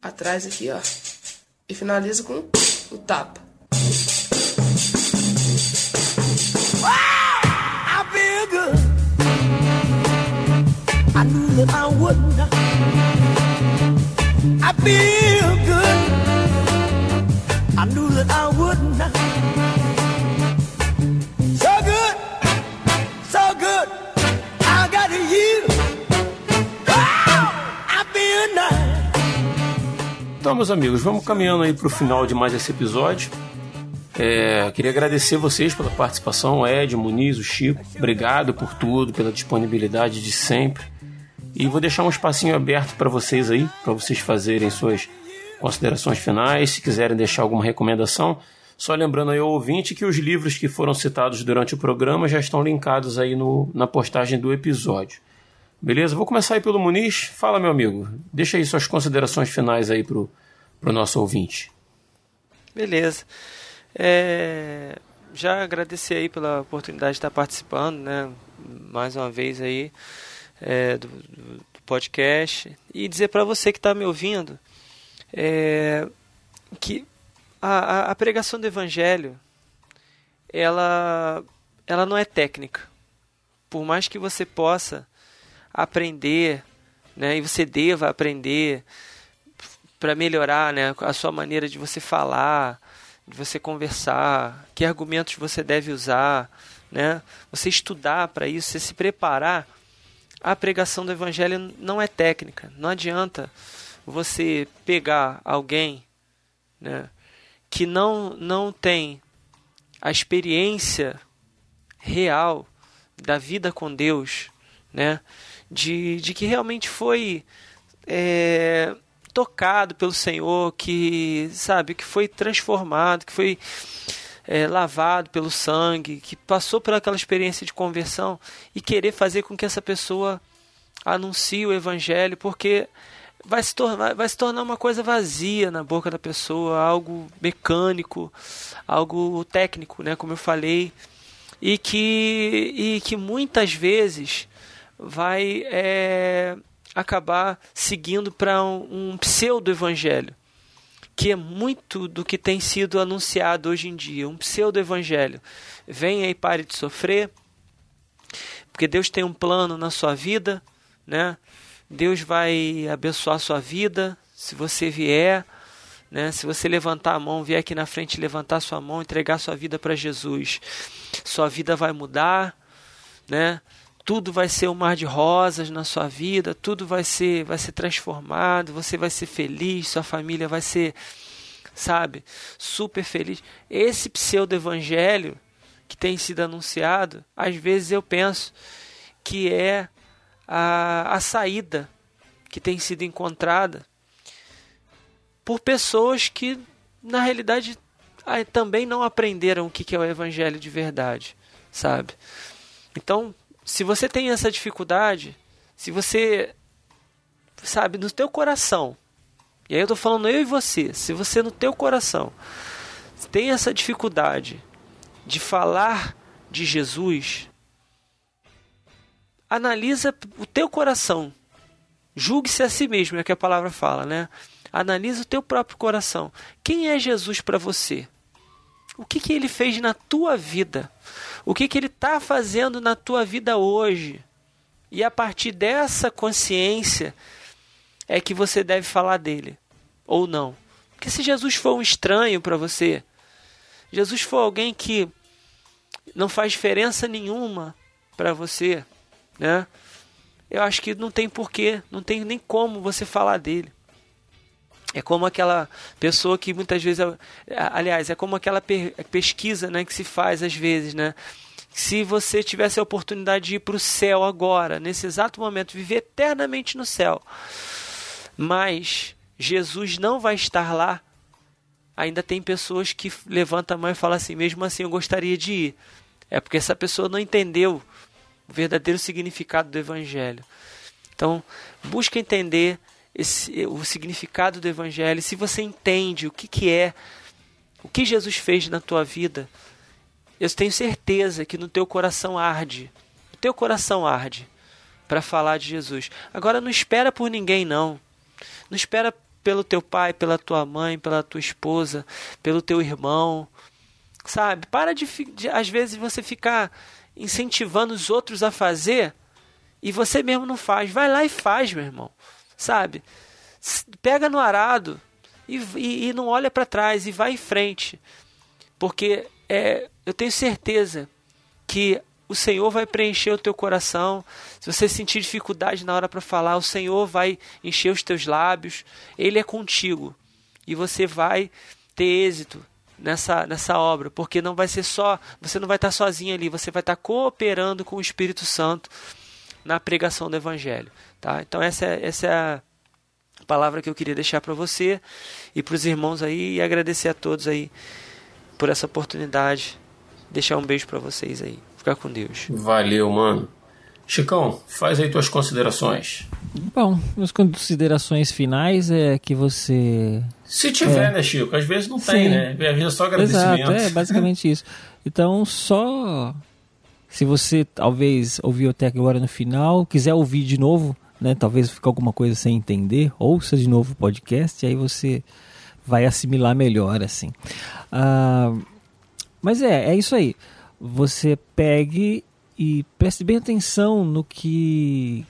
atrás aqui ó. E finaliza com o tapa. I feel good. I knew that I would not. So good, so good, I got nice. Então, meus amigos, vamos caminhando aí para o final de mais esse episódio. É, queria agradecer vocês pela participação, Ed, Muniz, o Chico. Obrigado por tudo, pela disponibilidade de sempre. E vou deixar um espacinho aberto para vocês aí, para vocês fazerem suas considerações finais, se quiserem deixar alguma recomendação. Só lembrando aí ao ouvinte que os livros que foram citados durante o programa já estão linkados aí no, na postagem do episódio. Beleza? Vou começar aí pelo Muniz. Fala, meu amigo. Deixa aí suas considerações finais aí pro, pro nosso ouvinte. Beleza. É, já agradecer aí pela oportunidade de estar participando, né? Mais uma vez aí é, do, do, podcast e dizer para você que está me ouvindo é, que a, a, pregação do evangelho ela, ela não é técnica. Por mais que você possa aprender, né, e você deva aprender para melhorar né, a sua maneira de você falar, de você conversar, que argumentos você deve usar, né, você estudar para isso, você se preparar. A pregação do evangelho não é técnica. Não adianta você pegar alguém né, que não, não tem a experiência real da vida com Deus, né, de, de que realmente foi é, tocado pelo Senhor, que sabe, que foi transformado, que foi é, lavado pelo sangue, que passou por aquela experiência de conversão e querer fazer com que essa pessoa anuncie o evangelho, porque vai se, tornar, vai se tornar uma coisa vazia na boca da pessoa, algo mecânico, algo técnico, né, como eu falei, e que, e que muitas vezes vai é, acabar seguindo para um, um pseudo-evangelho, que é muito do que tem sido anunciado hoje em dia, um pseudo-evangelho. Venha e pare de sofrer, porque Deus tem um plano na sua vida, né? Deus vai abençoar a sua vida se você vier, né? Se você levantar a mão, vier aqui na frente, levantar sua mão, entregar sua vida para Jesus, sua vida vai mudar, né? Tudo vai ser um mar de rosas na sua vida, tudo vai ser vai ser transformado, você vai ser feliz, sua família vai ser, sabe, super feliz. Esse pseudo evangelho que tem sido anunciado, às vezes eu penso que é a, a saída que tem sido encontrada por pessoas que, na realidade, também não aprenderam o que é o evangelho de verdade, sabe? Então, se você tem essa dificuldade, se você, sabe, no teu coração, e aí eu tô falando eu e você, se você no teu coração tem essa dificuldade de falar de Jesus, analisa o teu coração. Julgue-se a si mesmo, é o que a palavra fala, né? Analisa o teu próprio coração. Quem é Jesus para você? O que, que ele fez na tua vida? O que, que ele está fazendo na tua vida hoje? E a partir dessa consciência é que você deve falar dele, ou não. Porque se Jesus for um estranho para você, Jesus for alguém que não faz diferença nenhuma para você, né? Eu acho que não tem porquê, não tem nem como você falar dele. É como aquela pessoa que muitas vezes, aliás, é como aquela pesquisa, né, que se faz às vezes, né? Se você tivesse a oportunidade de ir para o céu agora, nesse exato momento, viver eternamente no céu, mas Jesus não vai estar lá, ainda tem pessoas que levantam a mão e falam assim: mesmo assim eu gostaria de ir. É porque essa pessoa não entendeu o verdadeiro significado do Evangelho. Então, busca entender esse, o significado do Evangelho. Se você entende o que, que é, o que Jesus fez na tua vida, eu tenho certeza que no teu coração arde. O teu coração arde para falar de Jesus. Agora não espera por ninguém não. Não espera pelo teu pai, pela tua mãe, pela tua esposa, pelo teu irmão. Sabe? Para de, de às vezes você ficar incentivando os outros a fazer e você mesmo não faz. Vai lá e faz, meu irmão. Sabe? Pega no arado e, e, e não olha para trás e vai em frente. Porque é, eu tenho certeza que o Senhor vai preencher o teu coração. Se você sentir dificuldade na hora para falar, o Senhor vai encher os teus lábios. Ele é contigo e você vai ter êxito nessa, nessa obra, porque não vai ser só, você não vai estar sozinho ali, você vai estar cooperando com o Espírito Santo na pregação do Evangelho. Tá? Então, essa é, essa é a palavra que eu queria deixar para você e para os irmãos aí, e agradecer a todos aí por essa oportunidade. Deixar um beijo para vocês aí. Ficar com Deus. Valeu, mano. Chicão, faz aí tuas considerações. Bom, minhas considerações finais é que você. Se tiver, é. né, Chico? Às vezes não tem, Sim. né? Às vezes é só agradecimento. Exato, é basicamente isso. Então, só. Se você talvez ouviu até agora no final, quiser ouvir de novo, né? Talvez fique alguma coisa sem entender, ouça de novo o podcast e aí você vai assimilar melhor, assim. Ah, mas é, é isso aí. Você pegue e preste bem atenção no que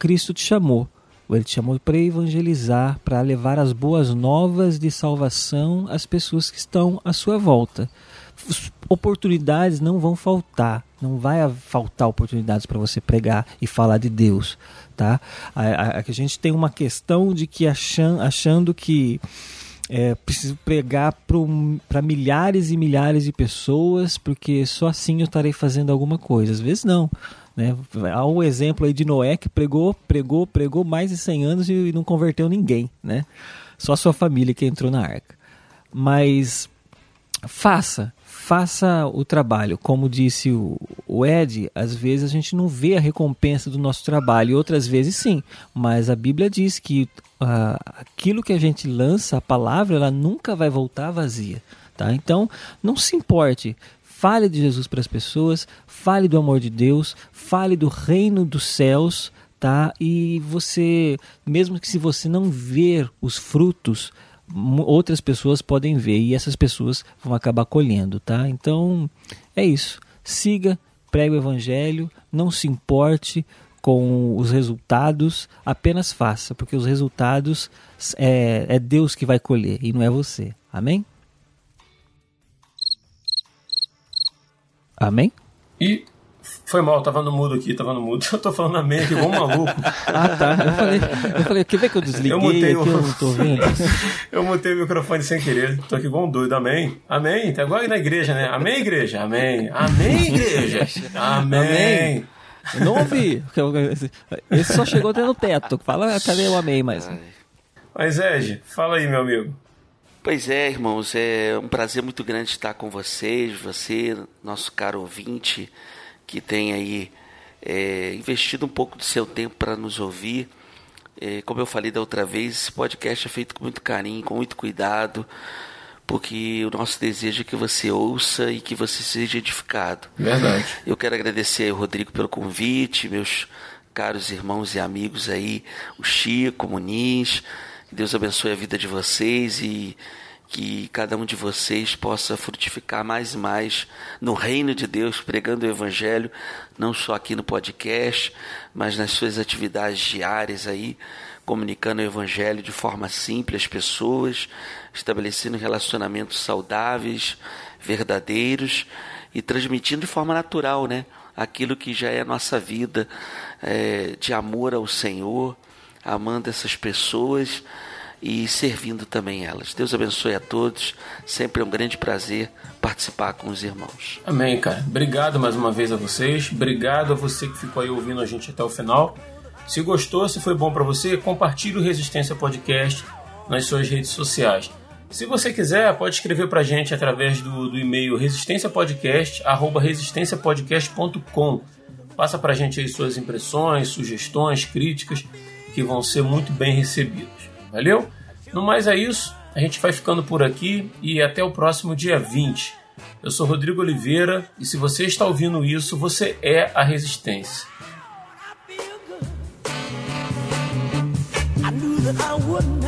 Cristo te chamou. Ele te chamou para evangelizar, para levar as boas novas de salvação às pessoas que estão à sua volta. Oportunidades não vão faltar, não vai faltar oportunidades para você pregar e falar de Deus, tá? A, a, a, gente tem uma questão de que achando, achando que é, preciso pregar para milhares e milhares de pessoas, porque só assim eu estarei fazendo alguma coisa. Às vezes não. Né? Há um exemplo aí de Noé que pregou, pregou, pregou mais de 100 anos e não converteu ninguém. Né? Só sua família que entrou na arca. Mas faça, faça o trabalho. Como disse o, o Ed, às vezes a gente não vê a recompensa do nosso trabalho, outras vezes sim. Mas a Bíblia diz que uh, aquilo que a gente lança, a palavra, ela nunca vai voltar vazia. Tá? Então, não se importe. Fale de Jesus para as pessoas, fale do amor de Deus, fale do reino dos céus, tá? E você, mesmo que se você não ver os frutos, outras pessoas podem ver e essas pessoas vão acabar colhendo, tá? Então é isso. Siga, pregue o evangelho, não se importe com os resultados, apenas faça, porque os resultados é, é Deus que vai colher e não é você. Amém? Amém? E foi mal, tava no mudo aqui, tava no mudo. Eu tô falando amém aqui, igual um maluco. ah, tá. Eu falei, eu falei, quer ver que eu desliguei? Eu mutei o... eu não tô vendo. eu mutei o microfone sem querer. Tô aqui igual um doido, amém. Amém. Tá igual na igreja, né? Amém, igreja. Amém. Amém, igreja. Amém. amém. Eu não ouvi. Esse só chegou até no teto. Fala, cadê o amém, mas. Mas, Ed, fala aí, meu amigo. Pois é, irmãos, é um prazer muito grande estar com vocês, você, nosso caro ouvinte, que tem aí é, investido um pouco do seu tempo para nos ouvir. É, como eu falei da outra vez, esse podcast é feito com muito carinho, com muito cuidado, porque o nosso desejo é que você ouça e que você seja edificado. Verdade. Eu quero agradecer ao Rodrigo pelo convite, meus caros irmãos e amigos aí, o Chico, o Muniz. Deus abençoe a vida de vocês e que cada um de vocês possa frutificar mais e mais no reino de Deus, pregando o Evangelho, não só aqui no podcast, mas nas suas atividades diárias aí, comunicando o Evangelho de forma simples às pessoas, estabelecendo relacionamentos saudáveis, verdadeiros e transmitindo de forma natural, né? Aquilo que já é a nossa vida é, de amor ao Senhor, amando essas pessoas e servindo também elas. Deus abençoe a todos. Sempre é um grande prazer participar com os irmãos. Amém, cara. Obrigado mais uma vez a vocês. Obrigado a você que ficou aí ouvindo a gente até o final. Se gostou, se foi bom para você, compartilhe o Resistência Podcast nas suas redes sociais. Se você quiser, pode escrever para a gente através do, do e-mail resistenciapodcast@resistenciapodcast.com. Passa para a gente aí suas impressões, sugestões, críticas, que vão ser muito bem recebidas. Valeu? No mais é isso. A gente vai ficando por aqui e até o próximo dia 20. Eu sou Rodrigo Oliveira e se você está ouvindo isso, você é a resistência. you.